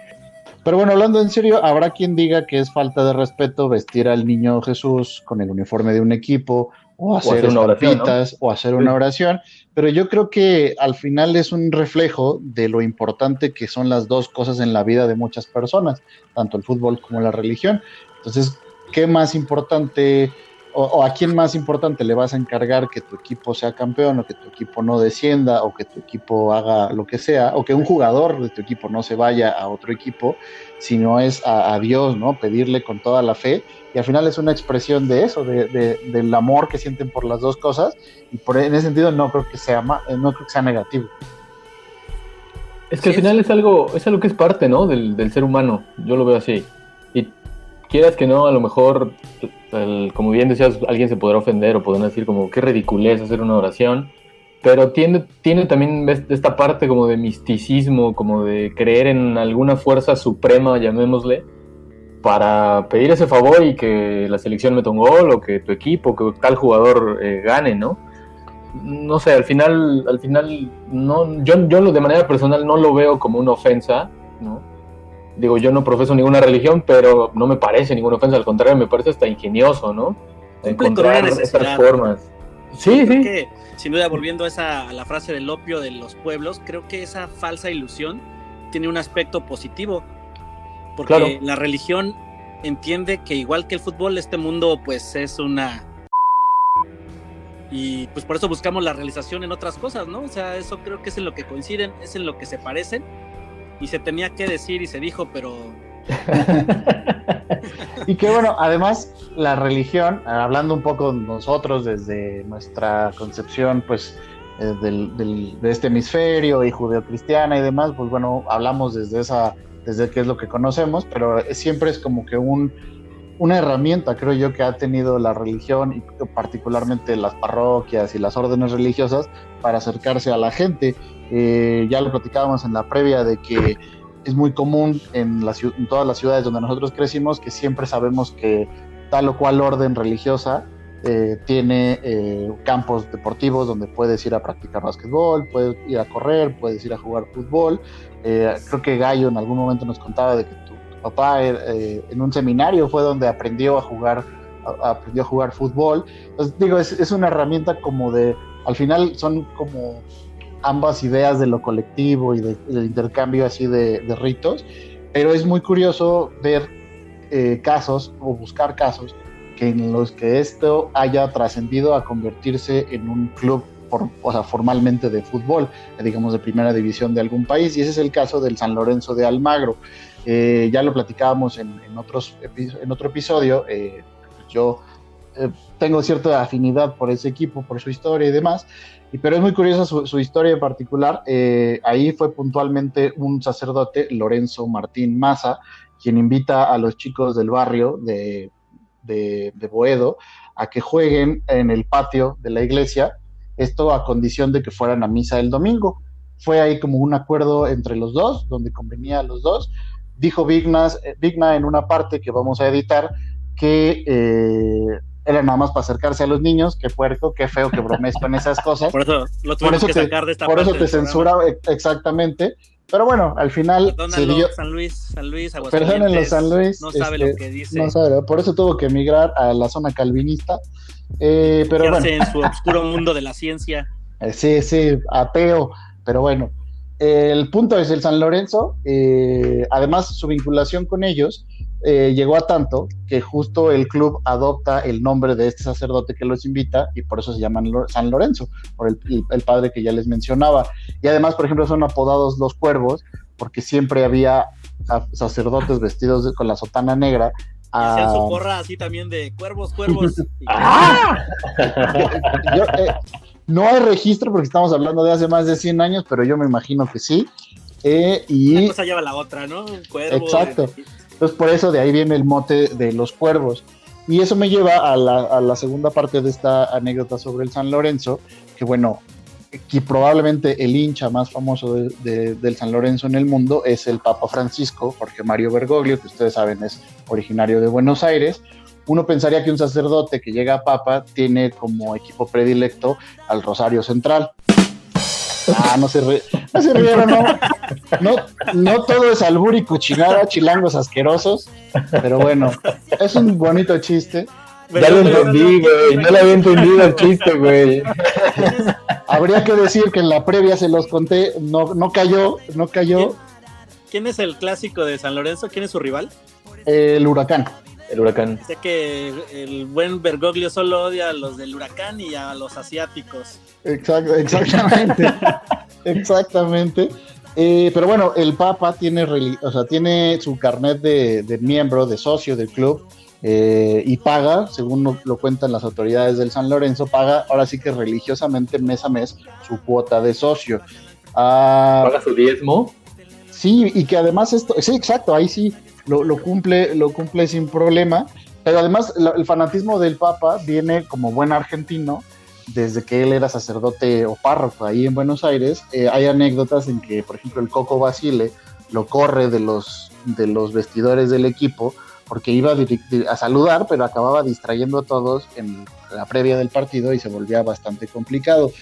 Pero bueno, hablando en serio, habrá quien diga que es falta de respeto vestir al niño Jesús con el uniforme de un equipo o hacer, una oración, o hacer una oración, pero yo creo que al final es un reflejo de lo importante que son las dos cosas en la vida de muchas personas, tanto el fútbol como la religión. Entonces, ¿qué más importante o, a quién más importante le vas a encargar que tu equipo sea campeón o que tu equipo no descienda o que tu equipo haga lo que sea o que un jugador de tu equipo no se vaya a otro equipo, sino es a, Dios, ¿no? Pedirle con toda la fe y al final es una expresión de eso, de, del amor que sienten por las dos cosas y por en ese sentido no creo que sea no creo que sea negativo. Es que al final es algo, es algo que es parte, ¿no? Del, del ser humano. Yo lo veo así. Quieras que no, a lo mejor como bien decías, alguien se podrá ofender o podrán decir como qué ridiculez hacer una oración, pero tiene, tiene también esta parte como de misticismo, como de creer en alguna fuerza suprema, llamémosle, para pedir ese favor y que la selección meta un gol o que tu equipo, que tal jugador eh, gane, ¿no? No sé, al final, al final, no, yo, yo de manera personal no lo veo como una ofensa, ¿no? Digo, yo no profeso ninguna religión, pero no me parece ninguna ofensa, al contrario, me parece hasta ingenioso, ¿no? Encontrar estas formas. Sí, sí. Que, sin duda, volviendo a, esa, a la frase del opio de los pueblos, creo que esa falsa ilusión tiene un aspecto positivo, porque la religión entiende que igual que el fútbol, este mundo pues es una... Y pues por eso buscamos la realización en otras cosas, ¿no? O sea, eso creo que es en lo que coinciden, es en lo que se parecen y se tenía que decir y se dijo, pero... y que bueno, además la religión, hablando un poco nosotros desde nuestra concepción, pues eh, del, de este hemisferio y judeocristiana y demás, pues bueno, hablamos desde esa, desde qué es lo que conocemos, pero siempre es como que un, una herramienta, creo yo, que ha tenido la religión y particularmente las parroquias y las órdenes religiosas para acercarse a la gente. Eh, ya lo platicábamos en la previa de que es muy común en, en todas las ciudades donde nosotros crecimos que siempre sabemos que tal o cual orden religiosa eh, tiene eh, campos deportivos donde puedes ir a practicar básquetbol, puedes ir a correr, puedes ir a jugar fútbol. Eh, creo que Gallo en algún momento nos contaba de que tu, papá en un seminario fue donde aprendió a jugar, aprendió a jugar fútbol. Entonces, digo, es, una herramienta como de, al final son como ambas ideas de lo colectivo y del intercambio así de, de, ritos, pero es muy curioso ver casos o buscar casos que en los que esto haya trascendido a convertirse en un club o sea, formalmente de fútbol, digamos de primera división de algún país, y ese es el caso del San Lorenzo de Almagro. Eh, ya lo platicábamos en, otros, en otro episodio, eh, yo eh, tengo cierta afinidad por ese equipo, por su historia y demás, y, pero es muy curiosa su, historia en particular. ahí fue puntualmente un sacerdote, Lorenzo Martín Maza, quien invita a los chicos del barrio de de, Boedo a que jueguen en el patio de la iglesia, esto a condición de que fueran a misa el domingo. Fue ahí como un acuerdo entre los dos, donde convenía a los dos. Dijo Vignas, eh, Vigna en una parte que vamos a editar que eh, era nada más para acercarse a los niños, qué puerco, qué feo que bromees con esas cosas. Por eso lo tuvimos que sacar de esta Por eso te censura exactamente. Pero bueno, al final dio... San Luis, San Luis, Perdónenlo, San Luis. No sabe lo este, que dice. No sabe, por eso tuvo que emigrar a la zona calvinista. Eh, pero bueno. en su oscuro mundo de la ciencia. Eh, sí, sí, ateo. Pero bueno, el punto es el San Lorenzo. Eh, además, su vinculación con ellos eh, llegó a tanto que justo el club adopta el nombre de este sacerdote que los invita y por eso se llaman San Lorenzo, por el, padre que ya les mencionaba. Y además, por ejemplo, son apodados los cuervos porque siempre había sacerdotes vestidos con la sotana negra Hacían su porra así también de cuervos, cuervos. ¡Ah! Eh, no hay registro porque estamos hablando de hace más de 100 años, pero yo me imagino que sí. Eh, y... Una cosa lleva la otra, ¿no? Exacto. Entonces por eso de ahí viene el mote de los cuervos. Y eso me lleva a la, segunda parte de esta anécdota sobre el San Lorenzo, que bueno, que probablemente el hincha más famoso del San Lorenzo en el mundo es el Papa Francisco, Jorge Mario Bergoglio, que ustedes saben es originario de Buenos Aires. Uno pensaría que un sacerdote que llega a Papa tiene como equipo predilecto al Rosario Central. Ah, no se, no se rieron, no. no. todo es albur y cochinada, chilangos asquerosos, pero bueno, es un bonito chiste. Ya lo entendí, güey. No le había entendido el chiste, güey. Habría que decir que en la previa se los conté, no, no cayó, no cayó. ¿Quién es el clásico de San Lorenzo? ¿Quién es su rival? El huracán el huracán. Sé que el buen Bergoglio solo odia a los del huracán y a los asiáticos. exactamente. exactamente. Eh, pero bueno, el Papa tiene, o sea, tiene su carnet de, miembro, de socio del club, eh, y paga, según lo, cuentan las autoridades del San Lorenzo, paga ahora sí que religiosamente mes a mes su cuota de socio. Ah, ¿Paga su diezmo? Sí, y que además esto, sí, exacto, ahí sí, lo, cumple, lo cumple sin problema. Pero además el fanatismo del Papa viene como buen argentino, desde que él era sacerdote o párroco ahí en Buenos Aires. Eh, hay anécdotas en que, por ejemplo, el Coco Basile lo corre de los, de los vestidores del equipo porque iba a, saludar, pero acababa distrayendo a todos en la previa del partido y se volvía bastante complicado.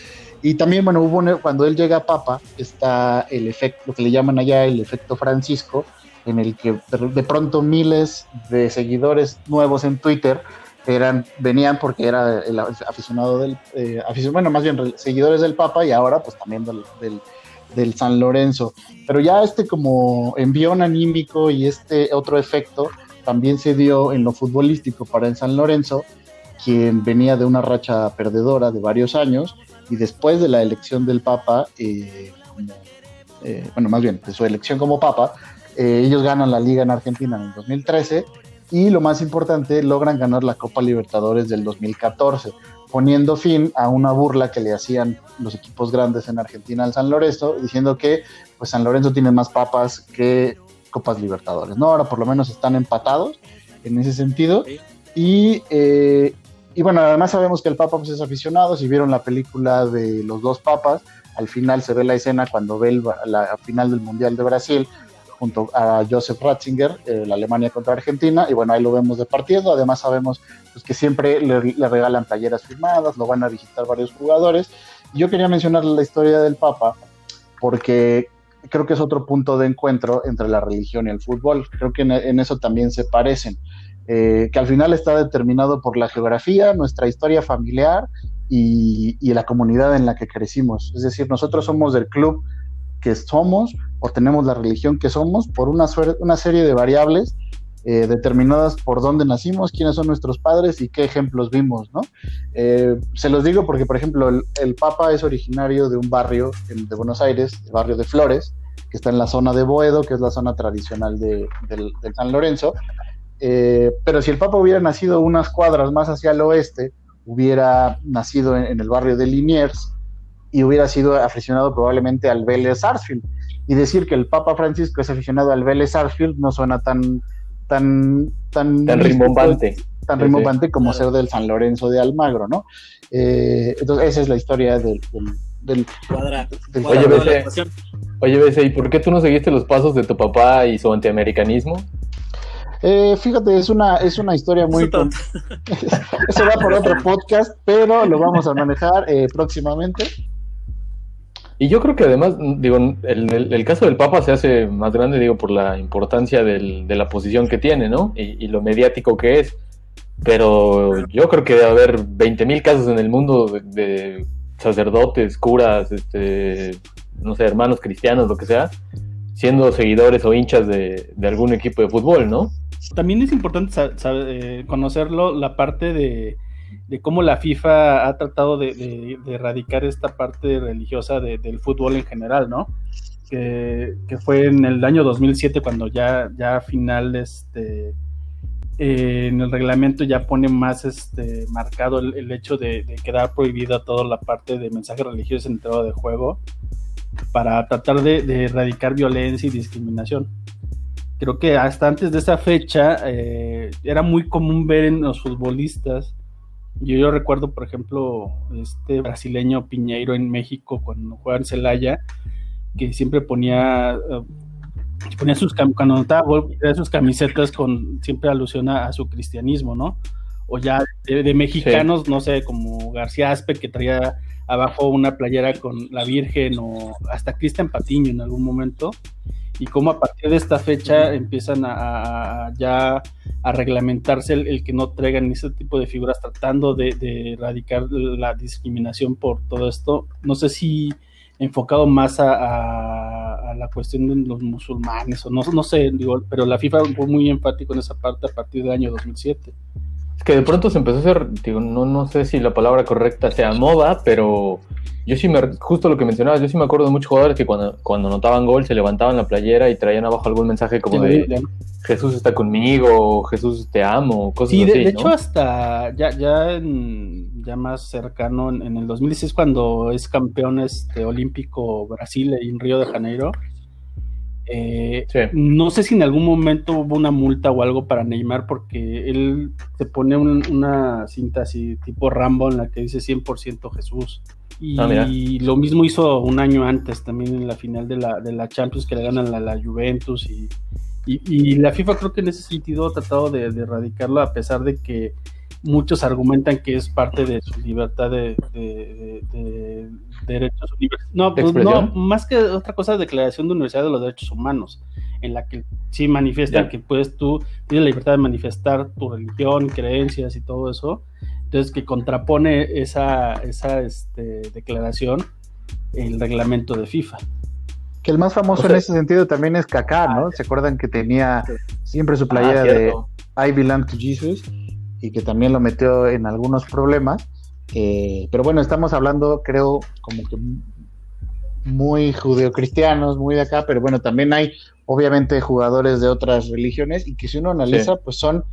Y también, bueno, hubo cuando él llega a Papa, está el efecto, lo que le llaman allá el efecto Francisco, en el que de pronto miles de seguidores nuevos en Twitter eran venían porque era el aficionado del eh, bueno más bien seguidores del Papa y ahora pues también del, del, San Lorenzo. Pero ya este como envión anímico y este otro efecto también se dio en lo futbolístico para el San Lorenzo quien venía de una racha perdedora de varios años y después de la elección del Papa eh, eh, bueno más bien de su elección como Papa eh, ellos ganan la liga en Argentina en el 2013 y lo más importante, logran ganar la Copa Libertadores del 2014. poniendo fin a una burla que le hacían los equipos grandes en Argentina al San Lorenzo, diciendo que pues San Lorenzo tiene más papas que Copas Libertadores, ¿no? Ahora por lo menos están empatados en ese sentido. Y, eh, y bueno, además sabemos que el Papa pues, es aficionado, si vieron la película de los dos papas, al final se ve la escena cuando ve la final del Mundial de Brasil junto a Joseph Ratzinger, eh, la Alemania contra Argentina, y bueno, ahí lo vemos de partido, además sabemos pues, que siempre le, regalan playeras firmadas, lo van a visitar varios jugadores. Yo quería mencionar la historia del Papa porque creo que es otro punto de encuentro entre la religión y el fútbol, creo que en, eso también se parecen. Eh, que al final está determinado por la geografía, nuestra historia familiar y, y, la comunidad en la que crecimos. Es decir, nosotros somos del club que somos o tenemos la religión que somos por una, una serie de variables eh, determinadas por dónde nacimos, quiénes son nuestros padres y qué ejemplos vimos, ¿no? Eh, se los digo porque, por ejemplo, el, Papa es originario de un barrio de Buenos Aires, el barrio de Flores, que está en la zona de Boedo, que es la zona tradicional de, San Lorenzo. Eh, pero si el Papa hubiera nacido unas cuadras más hacia el oeste, hubiera nacido en el barrio de Liniers, y hubiera sido aficionado probablemente al Vélez Sarsfield. Y decir que el Papa Francisco es aficionado al Vélez Sarsfield no suena tan tan tan, tan rimbombante, tan rimbombante como ser del San Lorenzo de Almagro, ¿no? Eh, entonces esa es la historia del, del, oye, BC, oye, ¿y por qué tú no seguiste los pasos de tu papá y su antiamericanismo? Eh, fíjate, es una, es una historia muy... Eso va por otro podcast, pero lo vamos a manejar eh, próximamente. Y yo creo que además, digo, el, caso del Papa se hace más grande, digo, por la importancia de la posición que tiene, ¿no? Y, lo mediático que es. Pero yo creo que debe haber 20.000 casos en el mundo de, sacerdotes, curas, este, no sé, hermanos cristianos, lo que sea, siendo seguidores o hinchas de, algún equipo de fútbol, ¿no? También es importante eh, conocerlo, la parte de, de cómo la FIFA ha tratado de, erradicar esta parte religiosa del fútbol en general, ¿no? Que, fue en el año 2007 cuando ya, ya final este, eh, en el reglamento ya pone más este, marcado el, hecho de, quedar prohibida toda la parte de mensaje religioso en el de juego para tratar de, erradicar violencia y discriminación. Creo que hasta antes de esa fecha eh, era muy común ver en los futbolistas yo, yo recuerdo, por ejemplo, este brasileño Piñeiro en México cuando jugaba en Celaya, que siempre ponía, eh, ponía sus cuando notaba sus camisetas con siempre alusión a, su cristianismo, ¿no? O ya de, mexicanos, no sé, como García Aspe que traía abajo una playera con la Virgen o hasta Cristian Patiño en algún momento y cómo a partir de esta fecha empiezan a, ya a reglamentarse el, que no traigan ese tipo de figuras tratando de, erradicar la discriminación por todo esto. No sé si enfocado más a, la cuestión de los musulmanes o no, no sé, digo, pero la FIFA fue muy enfático en esa parte a partir del año 2007. Es que de pronto se empezó a hacer, digo, no, no sé si la palabra correcta sea moda, pero yo sí me, justo lo que mencionabas, yo sí me acuerdo de muchos jugadores que cuando, cuando notaban gol se levantaban la playera y traían abajo algún mensaje como de Jesús está conmigo, Jesús te amo, cosas sí, de, de hecho hasta ya, ya, ya más cercano, en, el 2016 cuando es campeón este, olímpico Brasil en Río de Janeiro, eh, no sé si en algún momento hubo una multa o algo para Neymar porque él se pone una cinta así tipo Rambo en la que dice 100% Jesús. Y ah, lo mismo hizo un año antes también en la final de la, de la Champions que le ganan la, la Juventus y, y, la FIFA creo que en ese sentido ha tratado de, erradicarlo a pesar de que muchos argumentan que es parte de su libertad de, derechos no, pues no, más que otra cosa, declaración de Universidad de los Derechos Humanos, en la que sí manifiestan que puedes tú tienes la libertad de manifestar tu religión, creencias y todo eso, entonces, que contrapone esa, esa este, declaración el reglamento de FIFA. Que el más famoso en ese sentido también es Kaká, ¿no? ¿Se acuerdan que tenía siempre su playera ah, de I belong to Jesus? Y que también lo metió en algunos problemas. Eh, pero bueno, estamos hablando, creo, como que muy judeocristianos, muy de acá, pero bueno, también hay obviamente jugadores de otras religiones y que si uno analiza, pues son,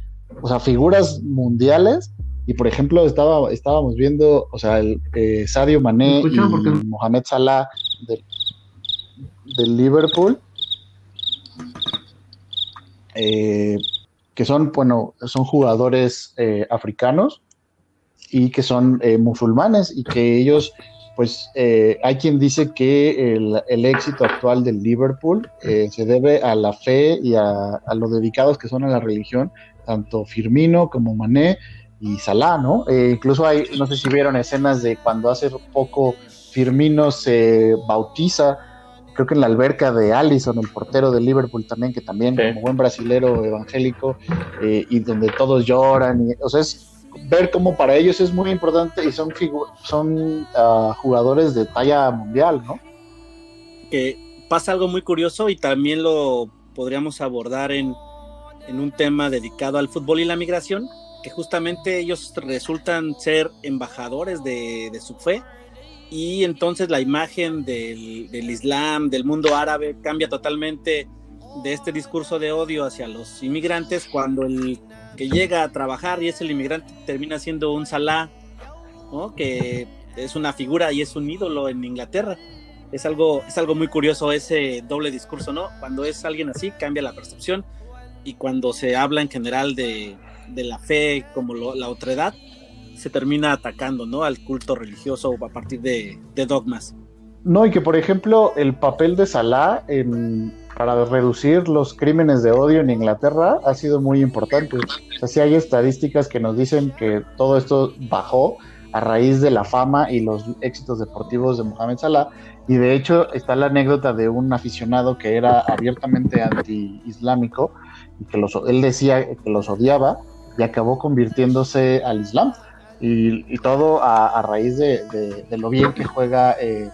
o sea, figuras mundiales. Y por ejemplo, estaba, estábamos viendo, o sea, el eh, Sadio Mané y Mohamed Salah del, Liverpool, eh, que son, bueno, son jugadores eh, africanos y que son eh, musulmanes y que ellos, pues, hay quien dice que el, éxito actual del Liverpool se debe a la fe y a, a lo dedicados que son a la religión, tanto Firmino como Mané y Salah, ¿no? incluso hay, no sé si vieron escenas de cuando hace poco Firmino se bautiza creo que en la alberca de Allison, el portero de Liverpool también, que también como buen brasilero evangélico, eh, y donde todos lloran, y, o sea, es ver cómo para ellos es muy importante y son, son uh, jugadores de talla mundial, ¿no? Que pasa algo muy curioso y también lo podríamos abordar en, en un tema dedicado al fútbol y la migración, que justamente ellos resultan ser embajadores de, de su fe y entonces la imagen del, Islam, del mundo árabe, cambia totalmente de este discurso de odio hacia los inmigrantes cuando el que llega a trabajar y es el inmigrante termina siendo un Salah, ¿no? que es una figura y es un ídolo en Inglaterra. Es algo, es algo muy curioso ese doble discurso, ¿no? Cuando es alguien así cambia la percepción y cuando se habla en general de, la fe como la otredad, se termina atacando, ¿no? Al culto religioso a partir de, dogmas. No, y que por ejemplo el papel de Salah en, para reducir los crímenes de odio en Inglaterra ha sido muy importante. O sea, sí hay estadísticas que nos dicen que todo esto bajó a raíz de la fama y los éxitos deportivos de Mohamed Salah. Y de hecho está la anécdota de un aficionado que era abiertamente anti-islámico y que los, él decía que los odiaba y acabó convirtiéndose al Islam y, todo a, raíz de, lo bien que juega eh,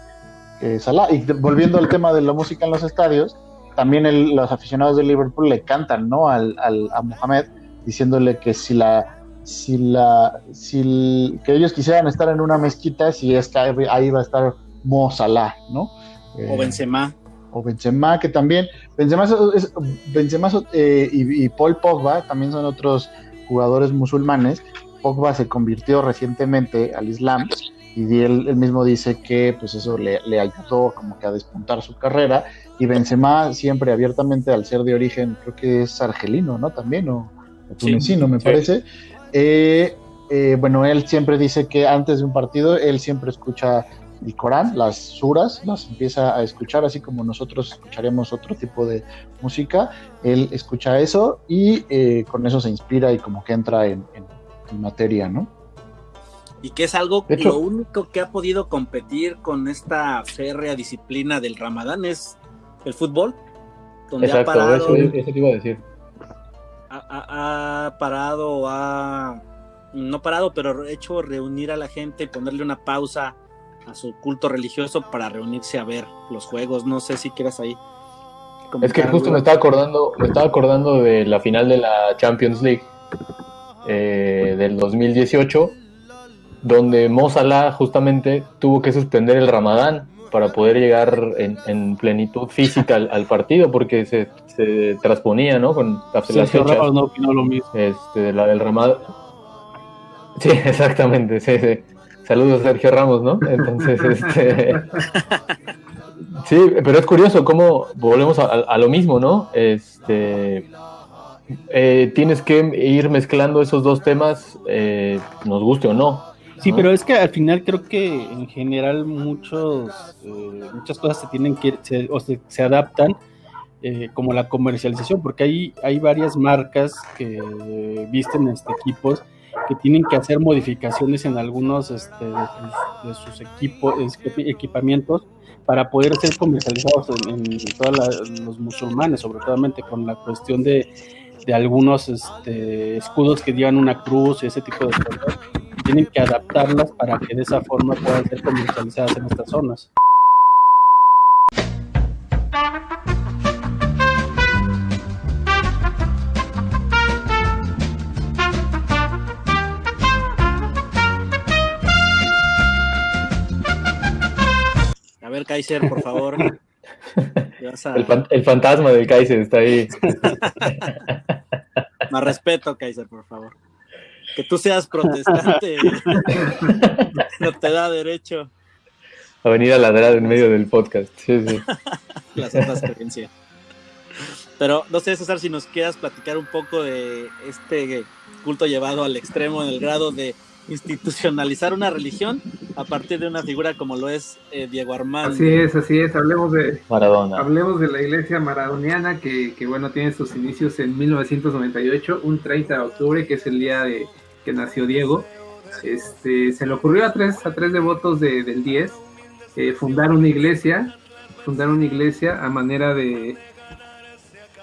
eh, Salah. Y volviendo al tema de la música en los estadios, también los aficionados de Liverpool le cantan ¿no? al, a Mohamed diciéndole que si la si la si que ellos quisieran estar en una mezquita si es que ahí va a estar Mo Salah, ¿no? o eh, Benzema o Benzema que también Benzema, es, Benzema y, y Paul Pogba también son otros jugadores musulmanes Pogba se convirtió recientemente al Islam y él, mismo dice que pues eso le, ayudó como que a despuntar su carrera. Y Benzema siempre abiertamente al ser de origen creo que es argelino no también o, tunecino me parece. Eh, eh, bueno él siempre dice que antes de un partido él siempre escucha el Corán, las suras, las empieza a escuchar, así como nosotros escucharíamos otro tipo de música, él escucha eso y eh, con eso se inspira y como que entra en en materia, ¿no? Y que es algo, lo único que ha podido competir con esta férrea disciplina del Ramadán es el fútbol, donde ha parado, eso, te iba a decir. Ha, parado, ha no parado, pero hecho reunir a la gente y ponerle una pausa a su culto religioso para reunirse a ver los juegos. No sé si quieras ahí. Es que justo me estaba acordando, me estaba acordando de la final de la Champions League eh, del 2018, donde Mo Salah justamente tuvo que suspender el Ramadán para poder llegar en, plenitud física al, partido, porque se, se, transponía, ¿no? Con las fechas. no lo mismo. Este, la del Ramadán. Sí, exactamente, sí, Saludos Sergio Ramos, ¿no? Entonces, este... Sí, pero es curioso cómo volvemos a, a, lo mismo, ¿no? Este, eh, tienes que ir mezclando esos dos temas, eh, nos guste o no. Sí, pero es que al final creo que en general muchos, eh, muchas cosas se tienen que, se, o se, adaptan, como la comercialización, porque hay, hay varias marcas que visten este, equipos que tienen que hacer modificaciones en algunos este, de, sus, equipos, equipamientos para poder ser comercializados en, todos los musulmanes, sobre todo con la cuestión de de algunos este, escudos que llevan una cruz y ese tipo de cosas. Tienen que adaptarlas para que de esa forma puedan ser comercializadas en estas zonas. A ver, Kaiser, por favor. El, fantasma del Kaiser está ahí. Más respeto, Kaiser, por favor. Que tú seas protestante no te da derecho. A venir a ladrar en medio del podcast. Sí, sí. La santa experiencia. Pero no sé, César, si nos quieras platicar un poco de este culto llevado al extremo en el grado de institucionalizar una religión a partir de una figura como lo es eh, Diego Armando. Así es, así es. Hablemos de Maradona. Hablemos de la iglesia maradoniana que, que, bueno tiene sus inicios en 1998, un 30 de octubre, que es el día de que nació Diego. Este, se le ocurrió a tres, a tres devotos de, del 10 eh, fundar una iglesia, fundar una iglesia a manera de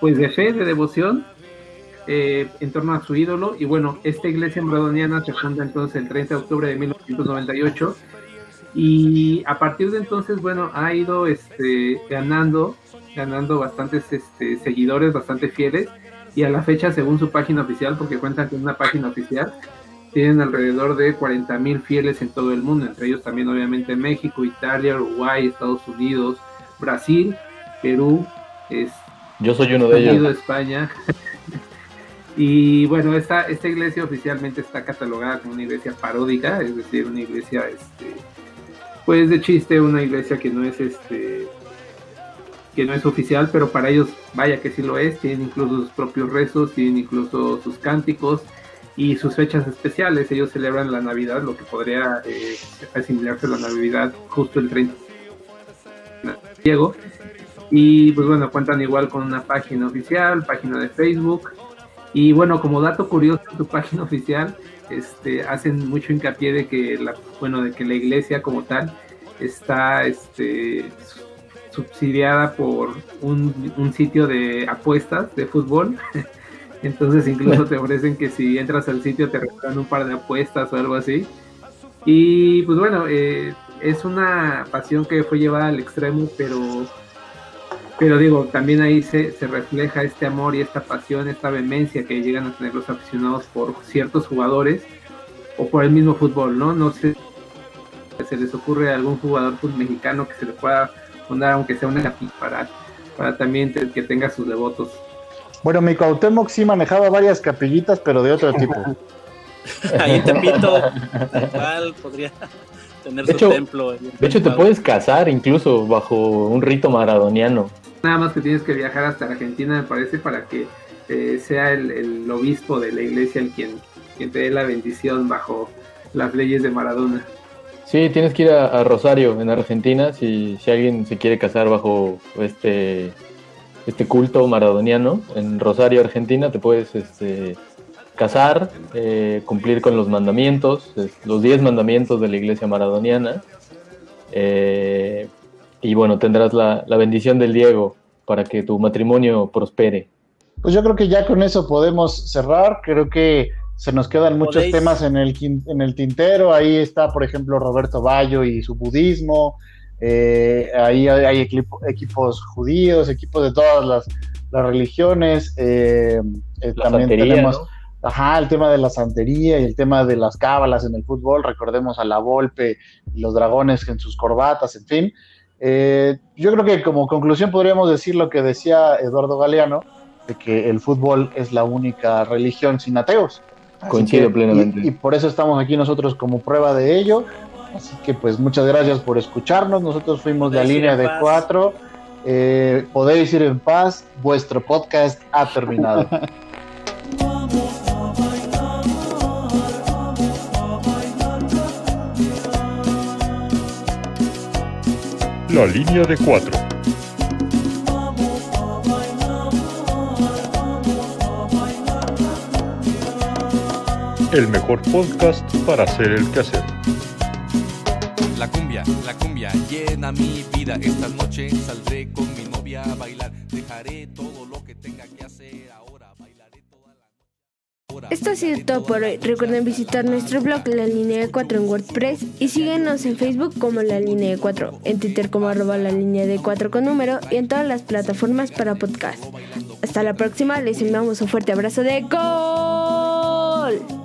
pues de fe, de devoción, eh, en torno a su ídolo. Y bueno, esta iglesia maradoniana se funda entonces el 30 de octubre de 1998. Y a partir de entonces, bueno, ha ido este, ganando, ganando bastantes este, seguidores, bastante fieles. Y a la fecha, según su página oficial, porque cuentan con una página oficial, tienen alrededor de 40 mil fieles en todo el mundo, entre ellos también obviamente México, Italia, Uruguay, Estados Unidos, Brasil, Perú, es, yo soy uno de ellos. España. Y bueno, esta, esta iglesia oficialmente está catalogada como una iglesia paródica, es decir, una iglesia, este, pues de chiste, una iglesia que no es este que no es oficial, pero para ellos, vaya que sí lo es, tienen incluso sus propios rezos, tienen incluso sus cánticos y sus fechas especiales. Ellos celebran la Navidad, lo que podría eh, asimilarse la Navidad justo el 30 Diego. Y pues bueno, cuentan igual con una página oficial, página de Facebook. Y bueno, como dato curioso, su página oficial este, hacen mucho hincapié de que la, bueno, de que la iglesia como tal está este, subsidiada por un, un sitio de apuestas de fútbol. Entonces incluso te ofrecen que si entras al sitio te regalan un par de apuestas o algo así. Y pues bueno, eh, es una pasión que fue llevada al extremo, pero pero digo, también ahí se, se, refleja este amor y esta pasión, esta vehemencia que llegan a tener los aficionados por ciertos jugadores o por el mismo fútbol, ¿no? No sé si se les ocurre a algún jugador pues, mexicano que se le pueda fundar, aunque sea una para, para también que tenga sus devotos. Bueno, mi Cuauhtémoc sí manejaba varias capillitas, pero de otro tipo. Ahí en Tepito, igual podría tener de su hecho, templo. De hecho, te puedes casar incluso bajo un rito maradoniano. Nada más que tienes que viajar hasta Argentina, me parece, para que eh, sea el, obispo de la iglesia el quien, te dé la bendición bajo las leyes de Maradona. Sí, tienes que ir a, Rosario, en Argentina, si, si alguien se quiere casar bajo este este culto maradoniano en Rosario, Argentina, te puedes este, casar, eh, cumplir con los mandamientos, los 10 mandamientos de la iglesia maradoniana, eh, y bueno, tendrás la, la, bendición del Diego para que tu matrimonio prospere. Pues yo creo que ya con eso podemos cerrar, creo que se nos quedan muchos ¿Podéis? temas en el, en el tintero, ahí está por ejemplo Roberto Bayo y su budismo, eh, ahí hay, hay equipo, equipos judíos, equipos de todas las, las religiones. Eh, eh, la también santería, tenemos ¿no? ajá, el tema de la santería y el tema de las cábalas en el fútbol. Recordemos a la Volpe y los dragones en sus corbatas, en fin. Eh, yo creo que como conclusión podríamos decir lo que decía Eduardo Galeano, de que el fútbol es la única religión sin ateos. Así Coincido que- plenamente. Y, y por eso estamos aquí nosotros como prueba de ello. Así que pues muchas gracias por escucharnos. Nosotros fuimos la Podéis ir línea de paz. cuatro. Eh, podéis ir en paz. Vuestro podcast ha terminado. La línea de cuatro. El mejor podcast para hacer el quehacer. La cumbia, la cumbia llena mi vida. Esta noche saldré con mi novia a bailar. Esto ha sido todo por hoy. Recuerden visitar nuestro blog La Línea de 4 en WordPress y síguenos en Facebook como La Línea de 4, en Twitter como arroba La Línea de 4 con número y en todas las plataformas para podcast. Hasta la próxima, les enviamos un fuerte abrazo de gol.